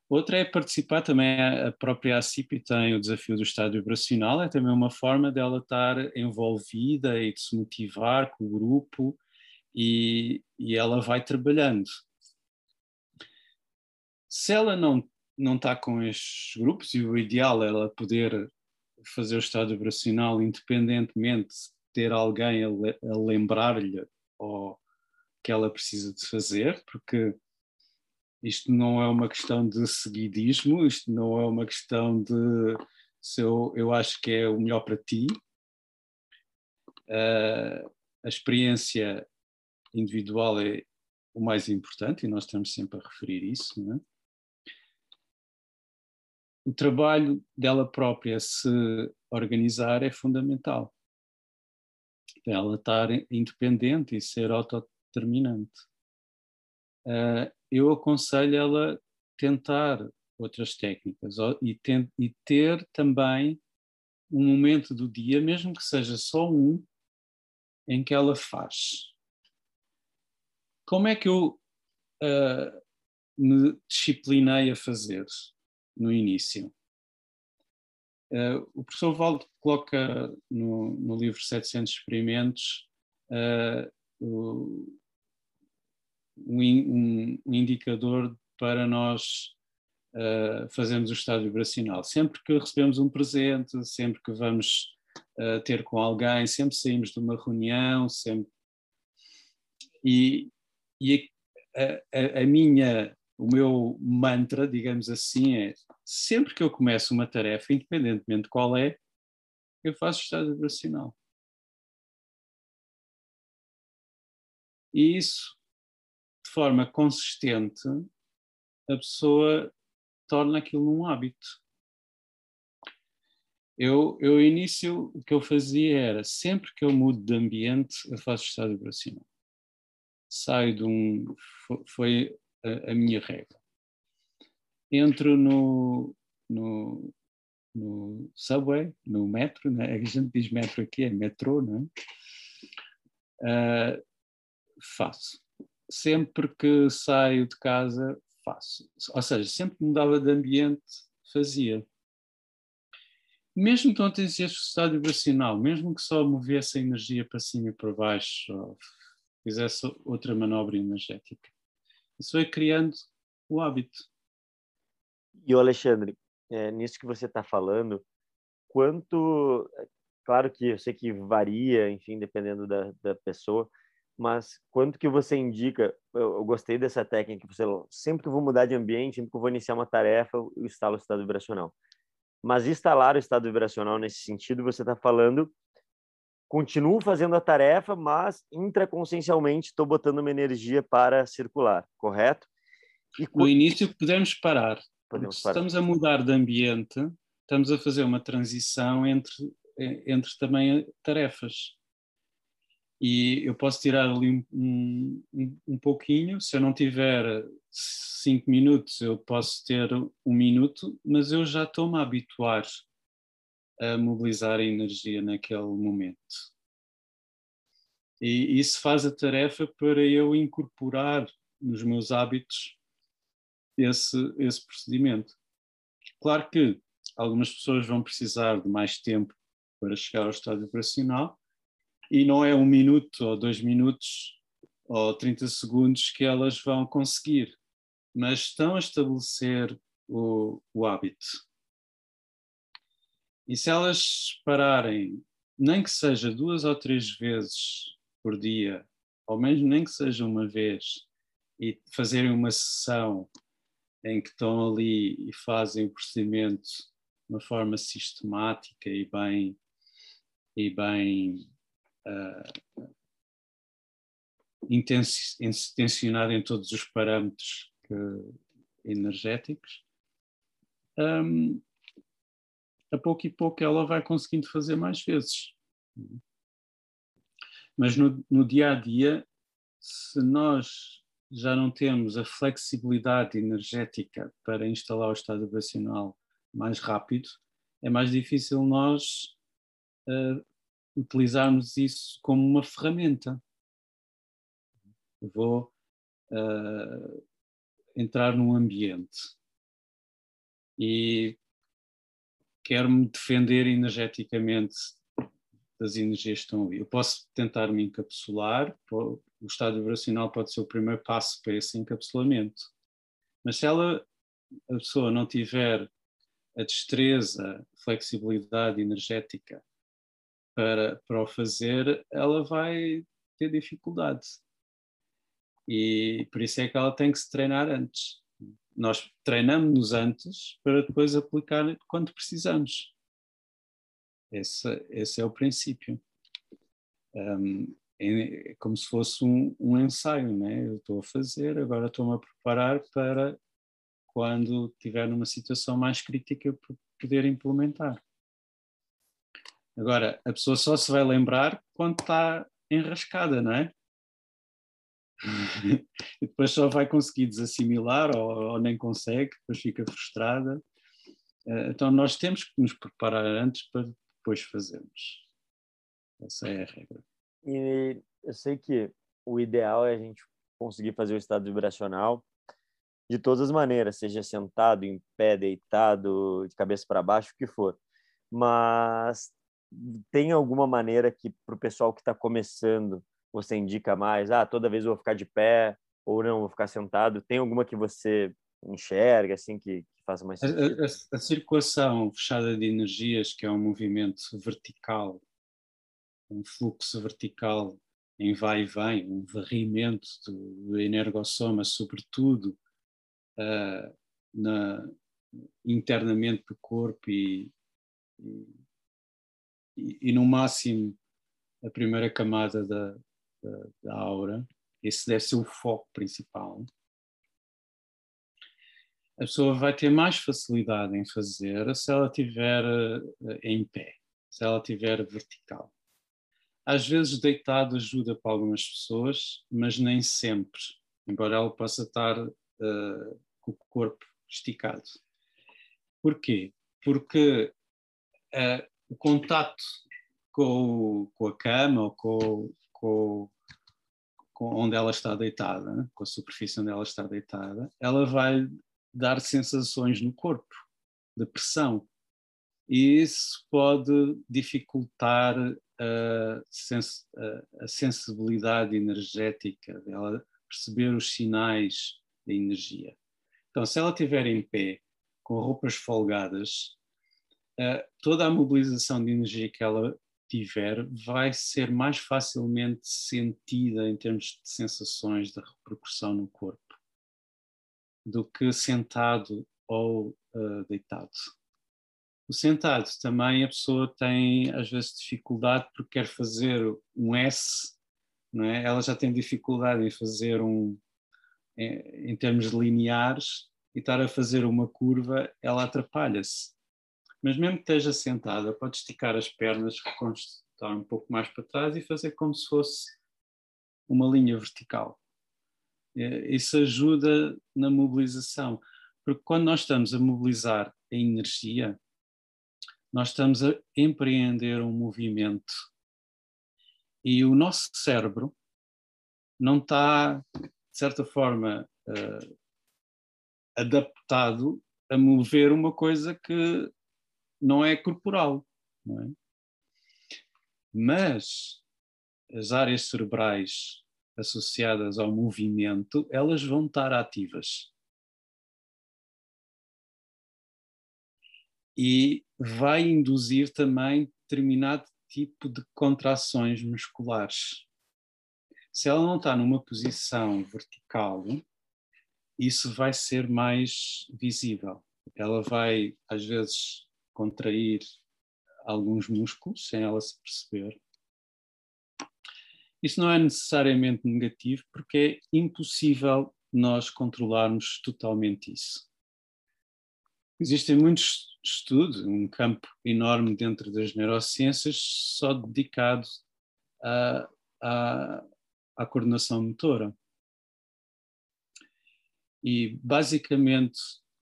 Outra é participar também, a própria ACIP tem o desafio do estado vibracional, é também uma forma dela estar envolvida e de se motivar com o grupo e, e ela vai trabalhando. Se ela não, não está com estes grupos, e o ideal é ela poder fazer o estado vibracional independentemente de ter alguém a, a lembrar-lhe ou que ela precisa de fazer, porque isto não é uma questão de seguidismo, isto não é uma questão de se eu, eu acho que é o melhor para ti. Uh, a experiência individual é o mais importante e nós estamos sempre a referir isso. Não é? O trabalho dela própria se organizar é fundamental. Ela estar independente e ser autodeterminante. Uh, eu aconselho ela tentar outras técnicas e, e ter também um momento do dia, mesmo que seja só um, em que ela faz. Como é que eu uh, me disciplinei a fazer no início? Uh, o professor Valdo coloca no, no livro 700 Experimentos uh, o, um, um indicador para nós uh, fazermos o estado vibracional. Sempre que recebemos um presente, sempre que vamos uh, ter com alguém, sempre saímos de uma reunião, sempre. E, e a, a, a minha, o meu mantra, digamos assim, é sempre que eu começo uma tarefa, independentemente de qual é, eu faço o estado vibracional. E isso forma consistente, a pessoa torna aquilo um hábito. Eu, eu, início, o que eu fazia era, sempre que eu mudo de ambiente, eu faço estado vibracional. Saio de um. Foi a, a minha regra. Entro no, no, no subway, no metro, né? a gente diz metro aqui, é metrô, não é? Uh, faço sempre que saio de casa, faço. Ou seja, sempre que mudava de ambiente, fazia. Mesmo que não tivesse estado vibracional, mesmo que só movesse a energia para cima e para baixo, ou fizesse outra manobra energética, isso foi criando o hábito. E o Alexandre, é, nisso que você está falando, quanto. Claro que eu sei que varia, enfim, dependendo da, da pessoa, mas quanto que você indica? Eu, eu, gostei dessa técnica. Você sempre que eu vou mudar de ambiente, sempre que eu vou iniciar uma tarefa, eu instalo o estado vibracional. Mas instalar o estado vibracional nesse sentido, você está falando continuo fazendo a tarefa, mas intraconsciencialmente estou botando uma energia para circular, correto? E no início podemos parar. Podemos parar. Estamos a mudar de ambiente, estamos a fazer uma transição entre, entre também tarefas. E eu posso tirar ali um, um, um pouquinho, se eu não tiver cinco minutos, eu posso ter um minuto, mas eu já estou-me a habituar a mobilizar a energia naquele momento. E isso faz a tarefa para eu incorporar nos meus hábitos esse, esse procedimento. Claro que algumas pessoas vão precisar de mais tempo para chegar ao estado operacional e não é um minuto ou dois minutos ou 30 segundos que elas vão conseguir, mas estão a estabelecer o, o hábito. E se elas pararem, nem que seja duas ou três vezes por dia, ou mesmo nem que seja uma vez, e fazerem uma sessão em que estão ali e fazem o procedimento de uma forma sistemática e bem e bem uh, intencionada em todos os parâmetros que, energéticos, um, a pouco e pouco ela vai conseguindo fazer mais vezes. Mas no, no dia a dia, se nós já não temos a flexibilidade energética para instalar o estado vibracional mais rápido, é mais difícil nós uh, utilizarmos isso como uma ferramenta. Vou uh, entrar num ambiente e quero-me defender energeticamente das energias que estão ali. Eu posso tentar me encapsular, o estado vibracional pode ser o primeiro passo para esse encapsulamento. Mas se ela, a pessoa não tiver a destreza, flexibilidade energética para, para o fazer, ela vai ter dificuldade. E por isso é que ela tem que se treinar antes. Nós treinamos-nos antes para depois aplicar quando precisamos. Esse, esse é o princípio. Um, é, é como se fosse um, um ensaio, né? Eu estou a fazer, agora estou-me a preparar para quando estiver numa situação mais crítica poder implementar. Agora, a pessoa só se vai lembrar quando está enrascada, não é? <laughs> e depois só vai conseguir desassimilar ou, ou, nem consegue, depois fica frustrada. Eh, então nós temos que nos preparar antes para depois fazermos. Essa é a regra. E eu sei que o ideal é a gente conseguir fazer o estado vibracional de todas as maneiras, seja sentado, em pé, deitado, de cabeça para baixo, o que for. Mas tem alguma maneira que para o pessoal que está começando você indica mais? Ah, toda vez eu vou ficar de pé ou não, vou ficar sentado. Tem alguma que você enxerga assim que, que faça mais? A, a, a, circulação fechada de energias, que é um movimento vertical, um fluxo vertical em vai e vem, um varrimento do, do energossoma, sobretudo uh, na, internamente do corpo e, e, e, no máximo a primeira camada da, da, da aura, esse deve ser o foco principal, a pessoa vai ter mais facilidade em fazer se ela estiver uh, em pé, se ela estiver vertical. Às vezes deitado ajuda para algumas pessoas, mas nem sempre, embora ela possa estar uh, com o corpo esticado. Porquê? Porque uh, o contato com, com, a cama ou com, com, com onde ela está deitada, com a superfície onde ela está deitada, ela vai dar sensações no corpo de pressão. E isso pode dificultar a, sens a sensibilidade energética dela perceber os sinais da energia. Então, se ela estiver em pé, com roupas folgadas, toda a mobilização de energia que ela tiver vai ser mais facilmente sentida em termos de sensações de repercussão no corpo do que sentado ou uh, deitado. O sentado também a pessoa tem às vezes dificuldade porque quer fazer um S, não é? ela já tem dificuldade em fazer um, em, em termos lineares, e estar a fazer uma curva, ela atrapalha-se. Mas mesmo que esteja sentada, pode esticar as pernas, estar um pouco mais para trás e fazer como se fosse uma linha vertical. Isso ajuda na mobilização, porque quando nós estamos a mobilizar a energia, nós estamos a empreender um movimento e o nosso cérebro não está, de certa forma, uh, adaptado a mover uma coisa que não é corporal. Não é? Mas as áreas cerebrais associadas ao movimento, elas vão estar ativas. E vai induzir também determinado tipo de contrações musculares. Se ela não está numa posição vertical, isso vai ser mais visível. Ela vai, às vezes, contrair alguns músculos sem ela se perceber. Isso não é necessariamente negativo, porque é impossível nós controlarmos totalmente isso. Existem muitos estudos, um campo enorme dentro das neurociências só dedicado à, coordenação motora. E, basicamente,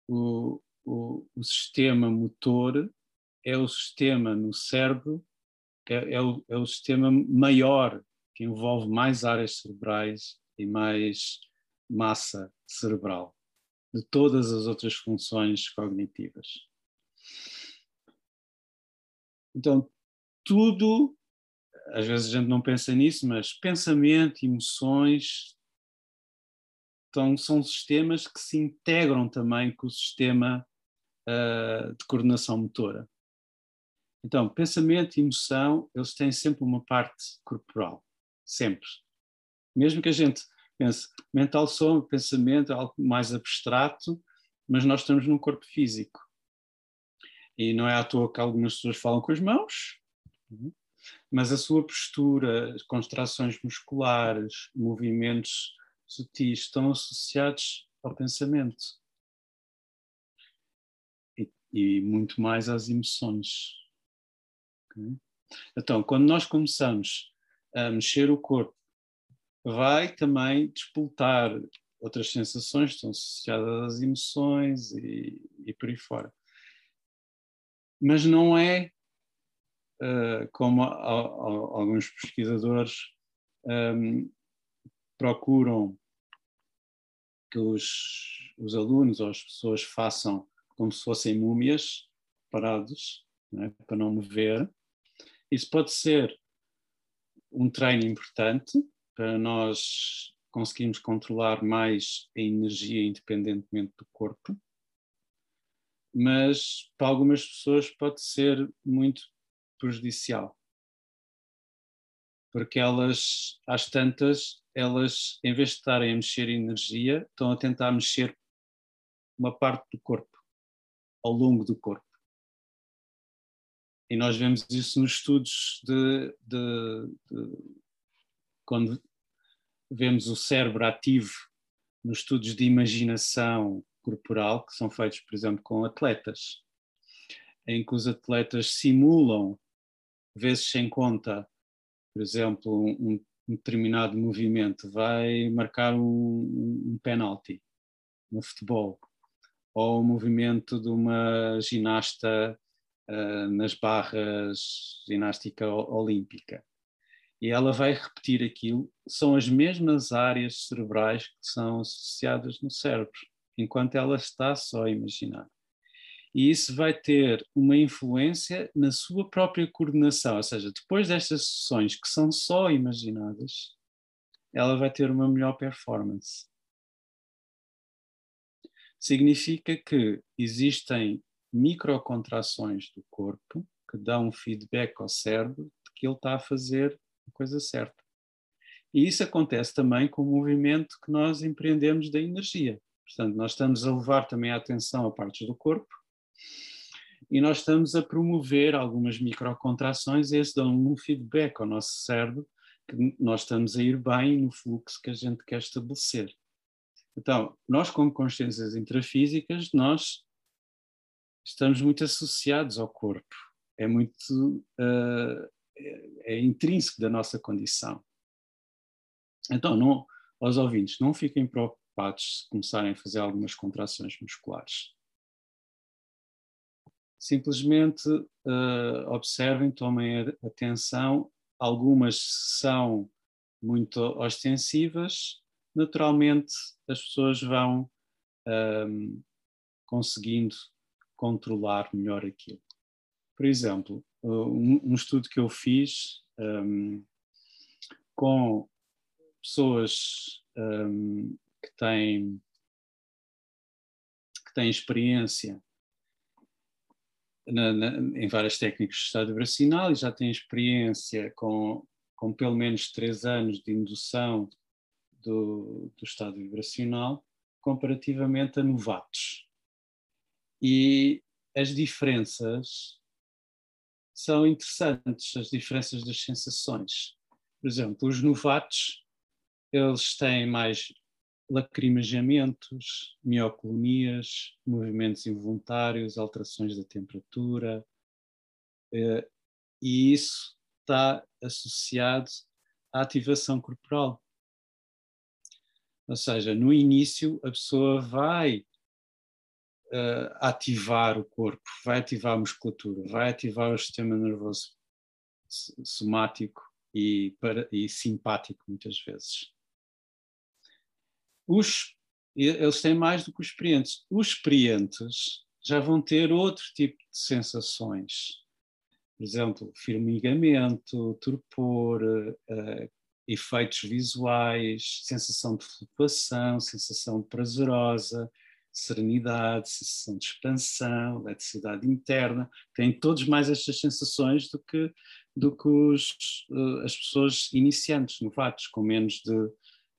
o, o, o sistema motor é o sistema no cérebro, é, é, o, é o sistema maior, que envolve mais áreas cerebrais e mais massa cerebral, de todas as outras funções cognitivas. Então, tudo, às vezes a gente não pensa nisso, mas pensamento, emoções, então, são sistemas que se integram também com o sistema uh, de coordenação motora. Então, pensamento e emoção, eles têm sempre uma parte corporal, sempre. Mesmo que a gente pense, mental som, pensamento, é algo mais abstrato, mas nós estamos num corpo físico. E não é à toa que algumas pessoas falam com as mãos, mas a sua postura, contrações musculares, movimentos sutis estão associados ao pensamento e, muito mais às emoções. Okay? Então, quando nós começamos a mexer o corpo, vai também despoltar outras sensações que estão associadas às emoções e, e por aí fora. Mas não é uh, como a, a, a, alguns pesquisadores um, procuram que os, os alunos ou as pessoas façam como se fossem múmias, parados, né, para não mover. Isso pode ser um treino importante para nós conseguirmos controlar mais a energia independentemente do corpo, mas para algumas pessoas pode ser muito prejudicial. Porque elas, às tantas, elas, em vez de estarem a mexer energia, estão a tentar mexer uma parte do corpo, ao longo do corpo. E nós vemos isso nos estudos de, de, de quando vemos o cérebro ativo nos estudos de imaginação corporal, que são feitos, por exemplo, com atletas, em que os atletas simulam, vezes sem conta, por exemplo, um, um determinado movimento vai marcar um, um penalti no futebol, ou o movimento de uma ginasta uh, nas barras ginástica olímpica. E ela vai repetir aquilo, são as mesmas áreas cerebrais que são associadas no cérebro, enquanto ela está só a imaginar e isso vai ter uma influência na sua própria coordenação, ou seja, depois destas sessões que são só imaginadas, ela vai ter uma melhor performance. Significa que existem microcontrações do corpo que dão um feedback ao cérebro de que ele está a fazer a coisa certa. E isso acontece também com o movimento que nós empreendemos da energia. Portanto, nós estamos a levar também a atenção a partes do corpo e nós estamos a promover algumas microcontrações e esse dão um feedback ao nosso cérebro que nós estamos a ir bem no fluxo que a gente quer estabelecer. Então, nós como consciências intrafísicas, nós estamos muito associados ao corpo. É muito uh, é, intrínseco da nossa condição. Então, não, aos ouvintes, não fiquem preocupados se começarem a fazer algumas contrações musculares. Simplesmente uh, observem, tomem atenção. Algumas são muito ostensivas. Naturalmente, as pessoas vão um, conseguindo controlar melhor aquilo. Por exemplo, um, um estudo que eu fiz um, com pessoas um, que têm que têm experiência na, na, em várias técnicas de estado vibracional e já têm experiência com, com pelo menos três anos de indução do, do estado vibracional comparativamente a novatos. E as diferenças são interessantes, as diferenças das sensações. Por exemplo, os novatos, eles têm mais lacrimejamentos, mioclonias, movimentos involuntários, alterações da temperatura, eh, e isso está associado à ativação corporal. Ou seja, no início a pessoa vai uh, ativar o corpo, vai ativar a musculatura, vai ativar o sistema nervoso somático e, para, e simpático muitas vezes. Os, eles têm mais do que os experientes. Os experientes já vão ter outro tipo de sensações. Por exemplo, formigamento, torpor, uh, efeitos visuais, sensação de flutuação, sensação prazerosa, serenidade, sensação de expansão, eletricidade interna, têm todos mais estas sensações do que, do que os, uh, as pessoas iniciantes, novatos, com menos de,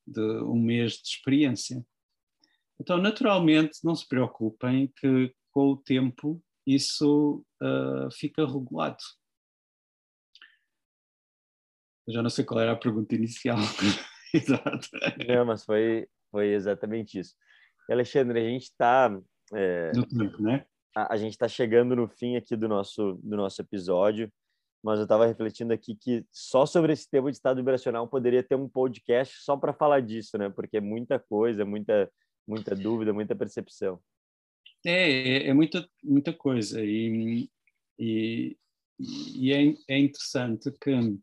de um mês de experiência. Então, naturalmente, não se preocupem que com o tempo isso uh, fica regulado. Eu já não sei qual era a pergunta inicial. <laughs> <laughs> Exato. Não, mas foi, foi exatamente isso. Alexandre, a gente está. É, no tempo, né? A, a gente está chegando no fim aqui do nosso, do nosso episódio, mas eu estava refletindo aqui que só sobre esse tema de estado vibracional poderia ter um podcast só para falar disso, né? Porque é muita coisa, muita, muita dúvida, muita percepção. É, é, é muita, muita coisa. E, e, e é, é interessante que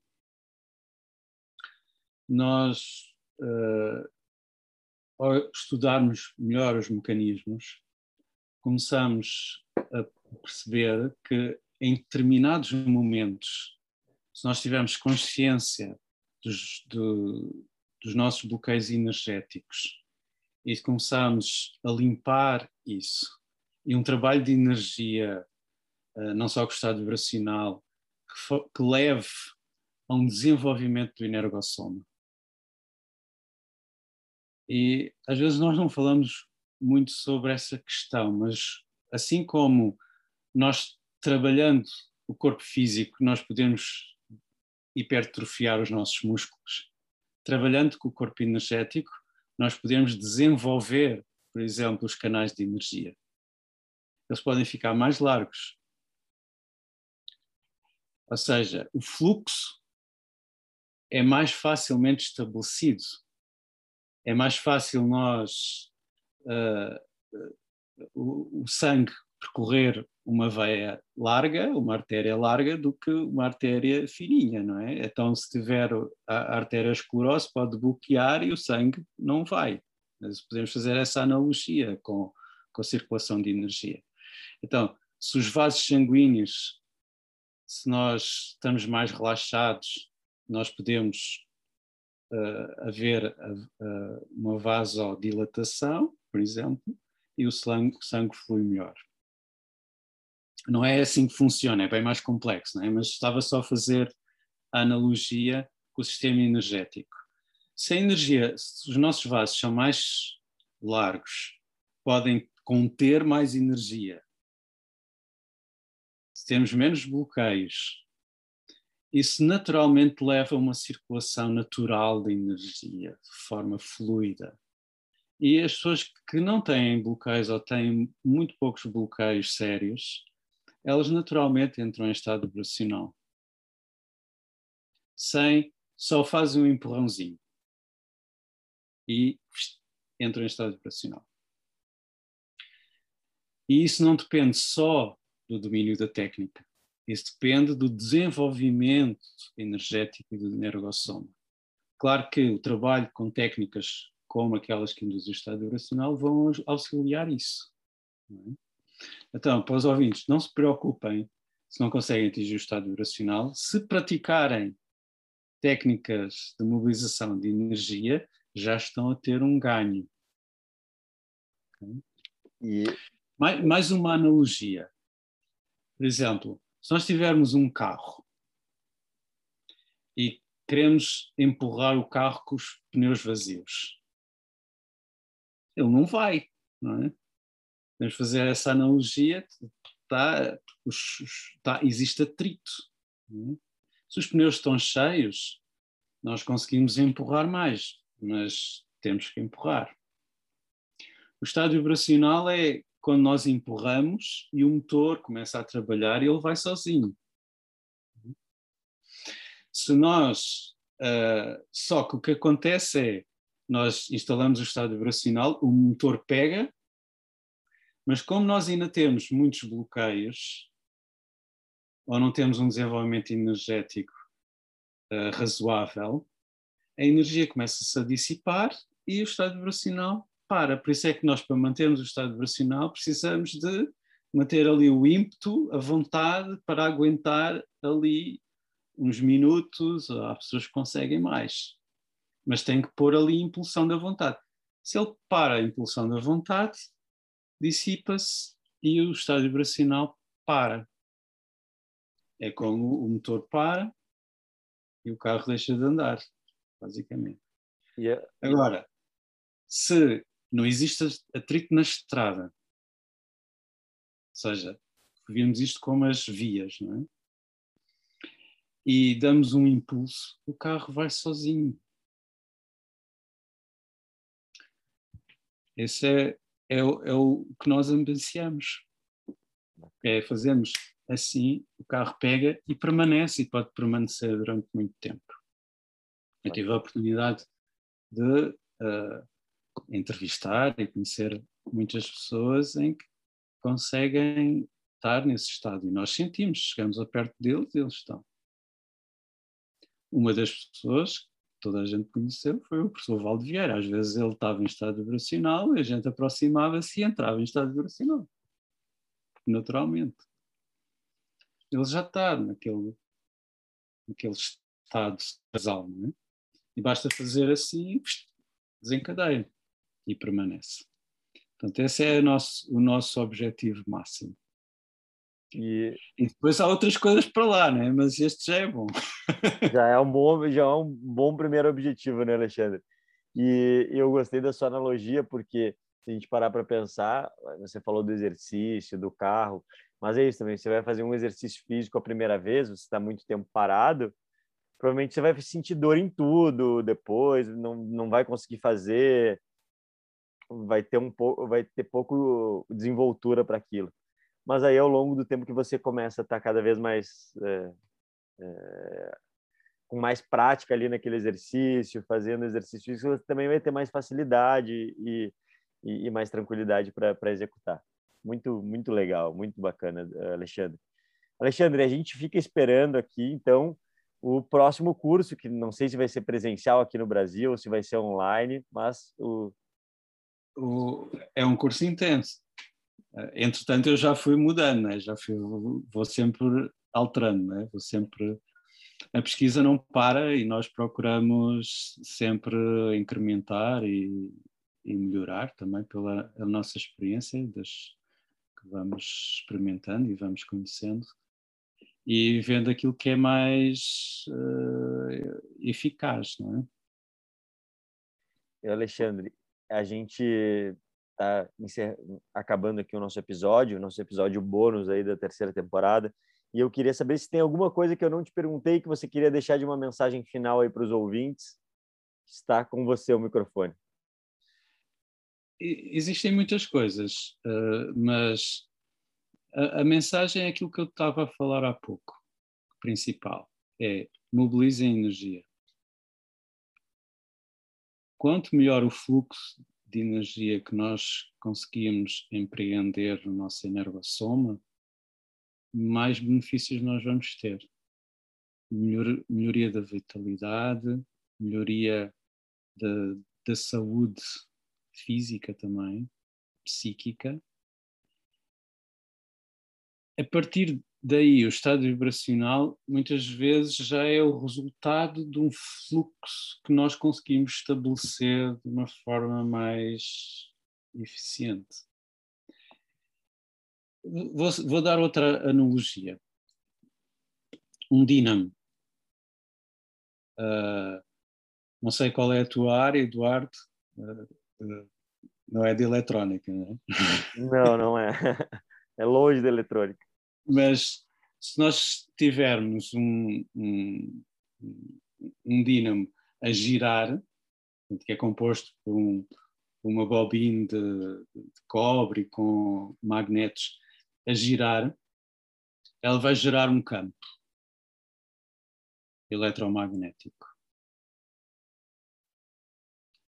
nós, uh, ao estudarmos melhor os mecanismos, começamos a perceber que em determinados momentos, se nós tivermos consciência dos, do, dos nossos bloqueios energéticos e começarmos a limpar isso, e um trabalho de energia, uh, não só com o estado vibracional, que, que leve a um desenvolvimento do energossoma e às vezes nós não falamos muito sobre essa questão, mas assim como nós trabalhando o corpo físico, nós podemos hipertrofiar os nossos músculos. Trabalhando com o corpo energético, nós podemos desenvolver, por exemplo, os canais de energia. Eles podem ficar mais largos. Ou seja, o fluxo é mais facilmente estabelecido é mais fácil nós uh, o, o, sangue percorrer uma veia larga, uma artéria larga, do que uma artéria fininha, não é? Então, se tiver a artéria esclerose, pode bloquear e o sangue não vai. Mas podemos fazer essa analogia com, com a circulação de energia. Então, se os vasos sanguíneos, se nós estamos mais relaxados, nós podemos uh, haver uh, uma vasodilatação, por exemplo, e o sangue, sangue flui melhor. Não é assim que funciona, é bem mais complexo, é? mas estava só a fazer a analogia com o sistema energético. Se a energia, se os nossos vasos são mais largos, podem conter mais energia. se temos menos bloqueios, isso naturalmente leva a uma circulação natural de energia, de forma fluida. E as pessoas que não têm bloqueios ou têm muito poucos bloqueios sérios, elas naturalmente entram em estado vibracional. Sem, só fazem um empurrãozinho. E entram em estado vibracional. E isso não depende só do domínio da técnica. Isso depende do desenvolvimento energético e do energossoma. Claro que o trabalho com técnicas como aquelas que induzem o estado vibracional vão auxiliar isso. É? Então, para os ouvintes, não se preocupem se não conseguem atingir o estado vibracional. Se praticarem técnicas de mobilização de energia, já estão a ter um ganho. E... Mais, mais uma analogia. Por exemplo, se nós tivermos um carro e queremos empurrar o carro com os pneus vazios, ele não vai, não é? Podemos fazer essa analogia, tá, os, tá, existe atrito. É? Se os pneus estão cheios, nós conseguimos empurrar mais, mas temos que empurrar. O estado vibracional é quando nós empurramos e o motor começa a trabalhar e ele vai sozinho. Se nós. Uh, só que o que acontece é nós instalamos o estado vibracional, o motor pega, mas como nós ainda temos muitos bloqueios, ou não temos um desenvolvimento energético uh, razoável, a energia começa-se a dissipar e o estado vibracional para. Por isso é que nós, para mantermos o estado vibracional, precisamos de manter ali o ímpeto, a vontade para aguentar ali uns minutos. Há pessoas que conseguem mais, mas tem que pôr ali a impulsão da vontade. Se ele para a impulsão da vontade, dissipa-se e o estado vibracional para. É como o motor para e o carro deixa de andar, basicamente. Yeah. Agora, se não existe atrito na estrada. Ou seja, vimos isto como as vias, não é? E damos um impulso, o carro vai sozinho. Esse é, é, é o que nós ambiciamos. É fazemos assim, o carro pega e permanece e pode permanecer durante muito tempo. Eu tive a oportunidade de uh, entrevistar e conhecer muitas pessoas em que conseguem estar nesse estado. E nós sentimos, chegamos a perto deles e eles estão. Uma das pessoas que toda a gente conheceu foi o professor Valde Vieira. Às vezes ele estava em estado vibracional e a gente aproximava-se e entrava em estado vibracional. Naturalmente. Ele já está naquele, naquele estado basal, não é? E basta fazer assim, desencadeia e permanece. Portanto, esse é o nosso, o nosso objetivo máximo. E, e, depois há outras coisas para lá, né? mas este já é bom. <laughs> já é um bom, já é um bom primeiro objetivo, né, Alexandre? E eu gostei da sua analogia, porque se a gente parar para pensar, você falou do exercício, do carro, mas é isso também, você vai fazer um exercício físico a primeira vez, você está muito tempo parado, provavelmente você vai sentir dor em tudo depois, não, não vai conseguir fazer, vai ter um pouco, vai ter pouco desenvoltura para aquilo. Mas aí ao longo do tempo que você começa a estar tá cada vez mais é, é, com mais prática ali naquele exercício, fazendo exercício, você também vai ter mais facilidade e, e, e mais tranquilidade para executar. Muito, muito legal, muito bacana, Alexandre. Alexandre, a gente fica esperando aqui, então, o próximo curso, que não sei se vai ser presencial aqui no Brasil ou se vai ser online, mas o, o, é um curso intenso. Eh, entretanto, eu já fui mudando, né? já fui, vou sempre alterando, né? vou sempre. A pesquisa não para e nós procuramos sempre incrementar e, e melhorar também pela nossa experiência das que vamos experimentando e vamos conhecendo e vendo aquilo que é mais uh, eficaz, não é? Alexandre, a gente está acabando aqui o nosso episódio, o nosso episódio bônus aí da terceira temporada. E eu queria saber se tem alguma coisa que eu não te perguntei que você queria deixar de uma mensagem final aí para os ouvintes. Está com você o microfone. Existem muitas coisas, uh, mas a, a, mensagem é aquilo que eu estava a falar há pouco, principal, é mobilizem energia. Quanto melhor o fluxo de energia que nós conseguimos empreender no nosso energossoma, mais benefícios nós vamos ter. Melhor, melhoria da vitalidade, melhoria da, da saúde física também, psíquica. A partir daí, o estado vibracional muitas vezes já é o resultado de um fluxo que nós conseguimos estabelecer de uma forma mais eficiente. Vou, vou dar outra analogia. Um dínamo. Uh, não sei qual é a tua área, Eduardo. Uh, uh, não é de eletrónica, não é? Não, não é. <laughs> É longe de eletrônica. Mas se nós tivermos um, um, um dínamo a girar, que é composto por um, uma bobina de, de cobre com magnetos a girar, ela vai gerar um campo eletromagnético.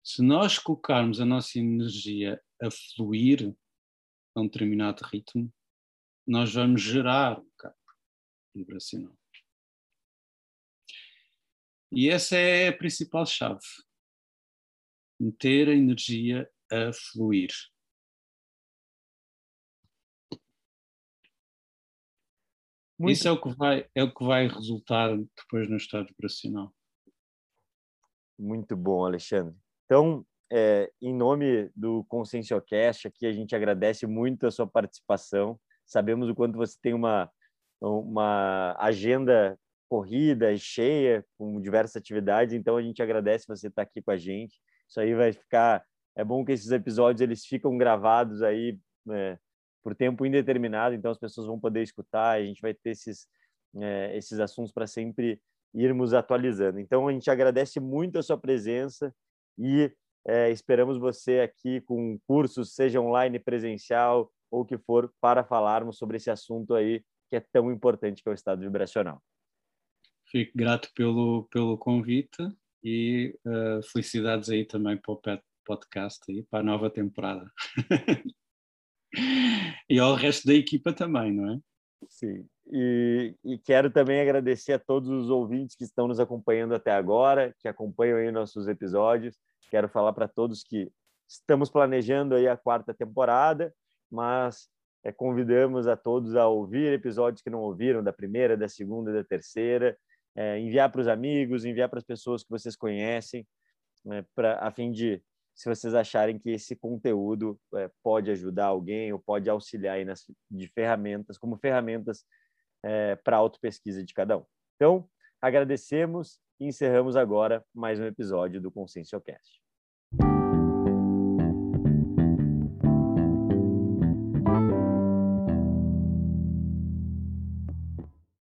Se nós colocarmos a nossa energia a fluir a um determinado ritmo, nós vamos gerar um campo vibracional. E essa é a principal chave. Meter a energia a fluir. Muito... Isso é o, que vai, é o que vai resultar depois no estado operacional. Muito bom, Alexandre. Então, é, em nome do Conscienciocast, aqui a gente agradece muito a sua participação. Sabemos o quanto você tem uma, uma agenda corrida e cheia, com diversas atividades, então a gente agradece você estar aqui com a gente. Isso aí vai ficar... É bom que esses episódios eles ficam gravados aí é, por tempo indeterminado, então as pessoas vão poder escutar, a gente vai ter esses, é, esses assuntos para sempre irmos atualizando. Então a gente agradece muito a sua presença e é, esperamos você aqui com cursos, seja online, presencial ou o que for, para falarmos sobre esse assunto aí que é tão importante que é o estado vibracional. Fico grato pelo, pelo convite e uh, felicidades aí também para o podcast aí, para a nova temporada. <laughs> e ao resto da equipa também, não é? Sim. E, e, quero também agradecer a todos os ouvintes que estão nos acompanhando até agora, que acompanham aí nossos episódios. Quero falar para todos que estamos planejando aí a quarta temporada, mas é, convidamos a todos a ouvir episódios que não ouviram da primeira, da segunda, da terceira, é, enviar para os amigos, enviar para as pessoas que vocês conhecem, né, pra, a fim de se vocês acharem que esse conteúdo é, pode ajudar alguém ou pode auxiliar aí nas, de ferramentas, como ferramentas é, para autopesquisa de cada um. Então, agradecemos e encerramos agora mais um episódio do Conscienciocast.